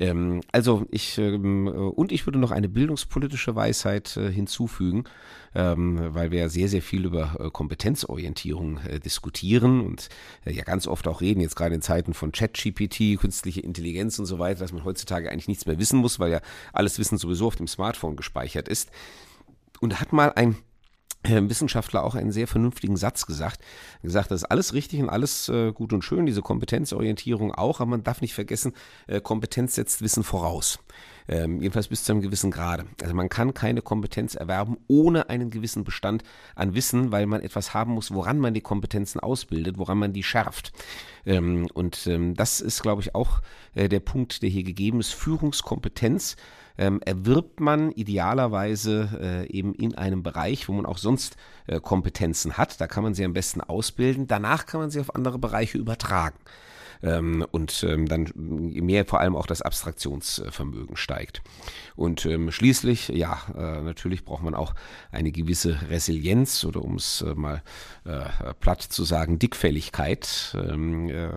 Ähm, also ich ähm, äh, und ich würde noch eine bildungspolitische Weisheit äh, hinzufügen, ähm, weil wir ja sehr, sehr viel über äh, Kompetenzorientierung äh, diskutieren und äh, ja ganz oft auch reden, jetzt gerade in Zeiten von ChatGPT, künstliche Intelligenz und so weiter, dass man heutzutage eigentlich nichts mehr wissen muss, weil ja alles Wissen sowieso auf dem Smartphone gespeichert ist. Und hat mal ein Wissenschaftler auch einen sehr vernünftigen Satz gesagt. Gesagt, das ist alles richtig und alles äh, gut und schön, diese Kompetenzorientierung auch, aber man darf nicht vergessen, äh, Kompetenz setzt Wissen voraus. Ähm, jedenfalls bis zu einem gewissen Grade. Also man kann keine Kompetenz erwerben ohne einen gewissen Bestand an Wissen, weil man etwas haben muss, woran man die Kompetenzen ausbildet, woran man die schärft. Ähm, und ähm, das ist, glaube ich, auch äh, der Punkt, der hier gegeben ist. Führungskompetenz ähm, erwirbt man idealerweise äh, eben in einem Bereich, wo man auch sonst äh, Kompetenzen hat. Da kann man sie am besten ausbilden. Danach kann man sie auf andere Bereiche übertragen ähm, und ähm, dann mehr vor allem auch das Abstraktionsvermögen steigt. Und ähm, schließlich, ja, äh, natürlich braucht man auch eine gewisse Resilienz oder um es äh, mal äh, platt zu sagen, Dickfälligkeit. Ähm, äh,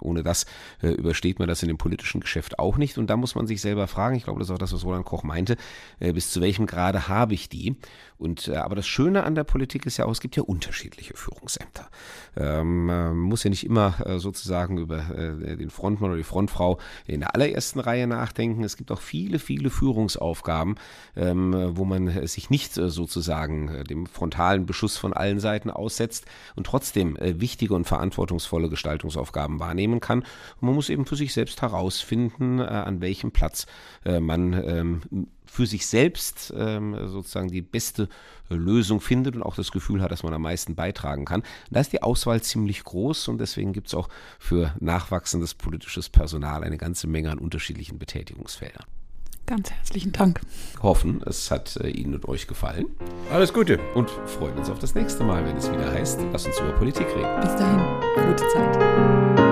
ohne das äh, übersteht man das in dem politischen Geschäft auch nicht. Und da muss man sich selber fragen, ich glaube, das ist auch das, was Roland Koch meinte, äh, bis zu welchem Grade habe ich die? Und äh, aber das Schöne an der Politik ist ja auch, es gibt ja unterschiedliche Führungsämter. Ähm, man muss ja nicht immer äh, sozusagen über äh, den Frontmann oder die Frontfrau in der allerersten Reihe nachdenken. Es gibt auch viele, viele Führungsaufgaben, ähm, wo man sich nicht äh, sozusagen äh, dem frontalen Beschuss von allen Seiten aussetzt und trotzdem äh, wichtige und verantwortungsvolle Gestaltungsaufgaben wahrnehmen kann. Und man muss eben für sich selbst herausfinden, äh, an welchem Platz man ähm, für sich selbst ähm, sozusagen die beste Lösung findet und auch das Gefühl hat, dass man am meisten beitragen kann. Da ist die Auswahl ziemlich groß und deswegen gibt es auch für nachwachsendes politisches Personal eine ganze Menge an unterschiedlichen Betätigungsfeldern. Ganz herzlichen Dank. Hoffen, es hat äh, Ihnen und euch gefallen. Alles Gute. Und freuen uns auf das nächste Mal, wenn es wieder heißt, lass uns über Politik reden. Bis dahin, gute Zeit.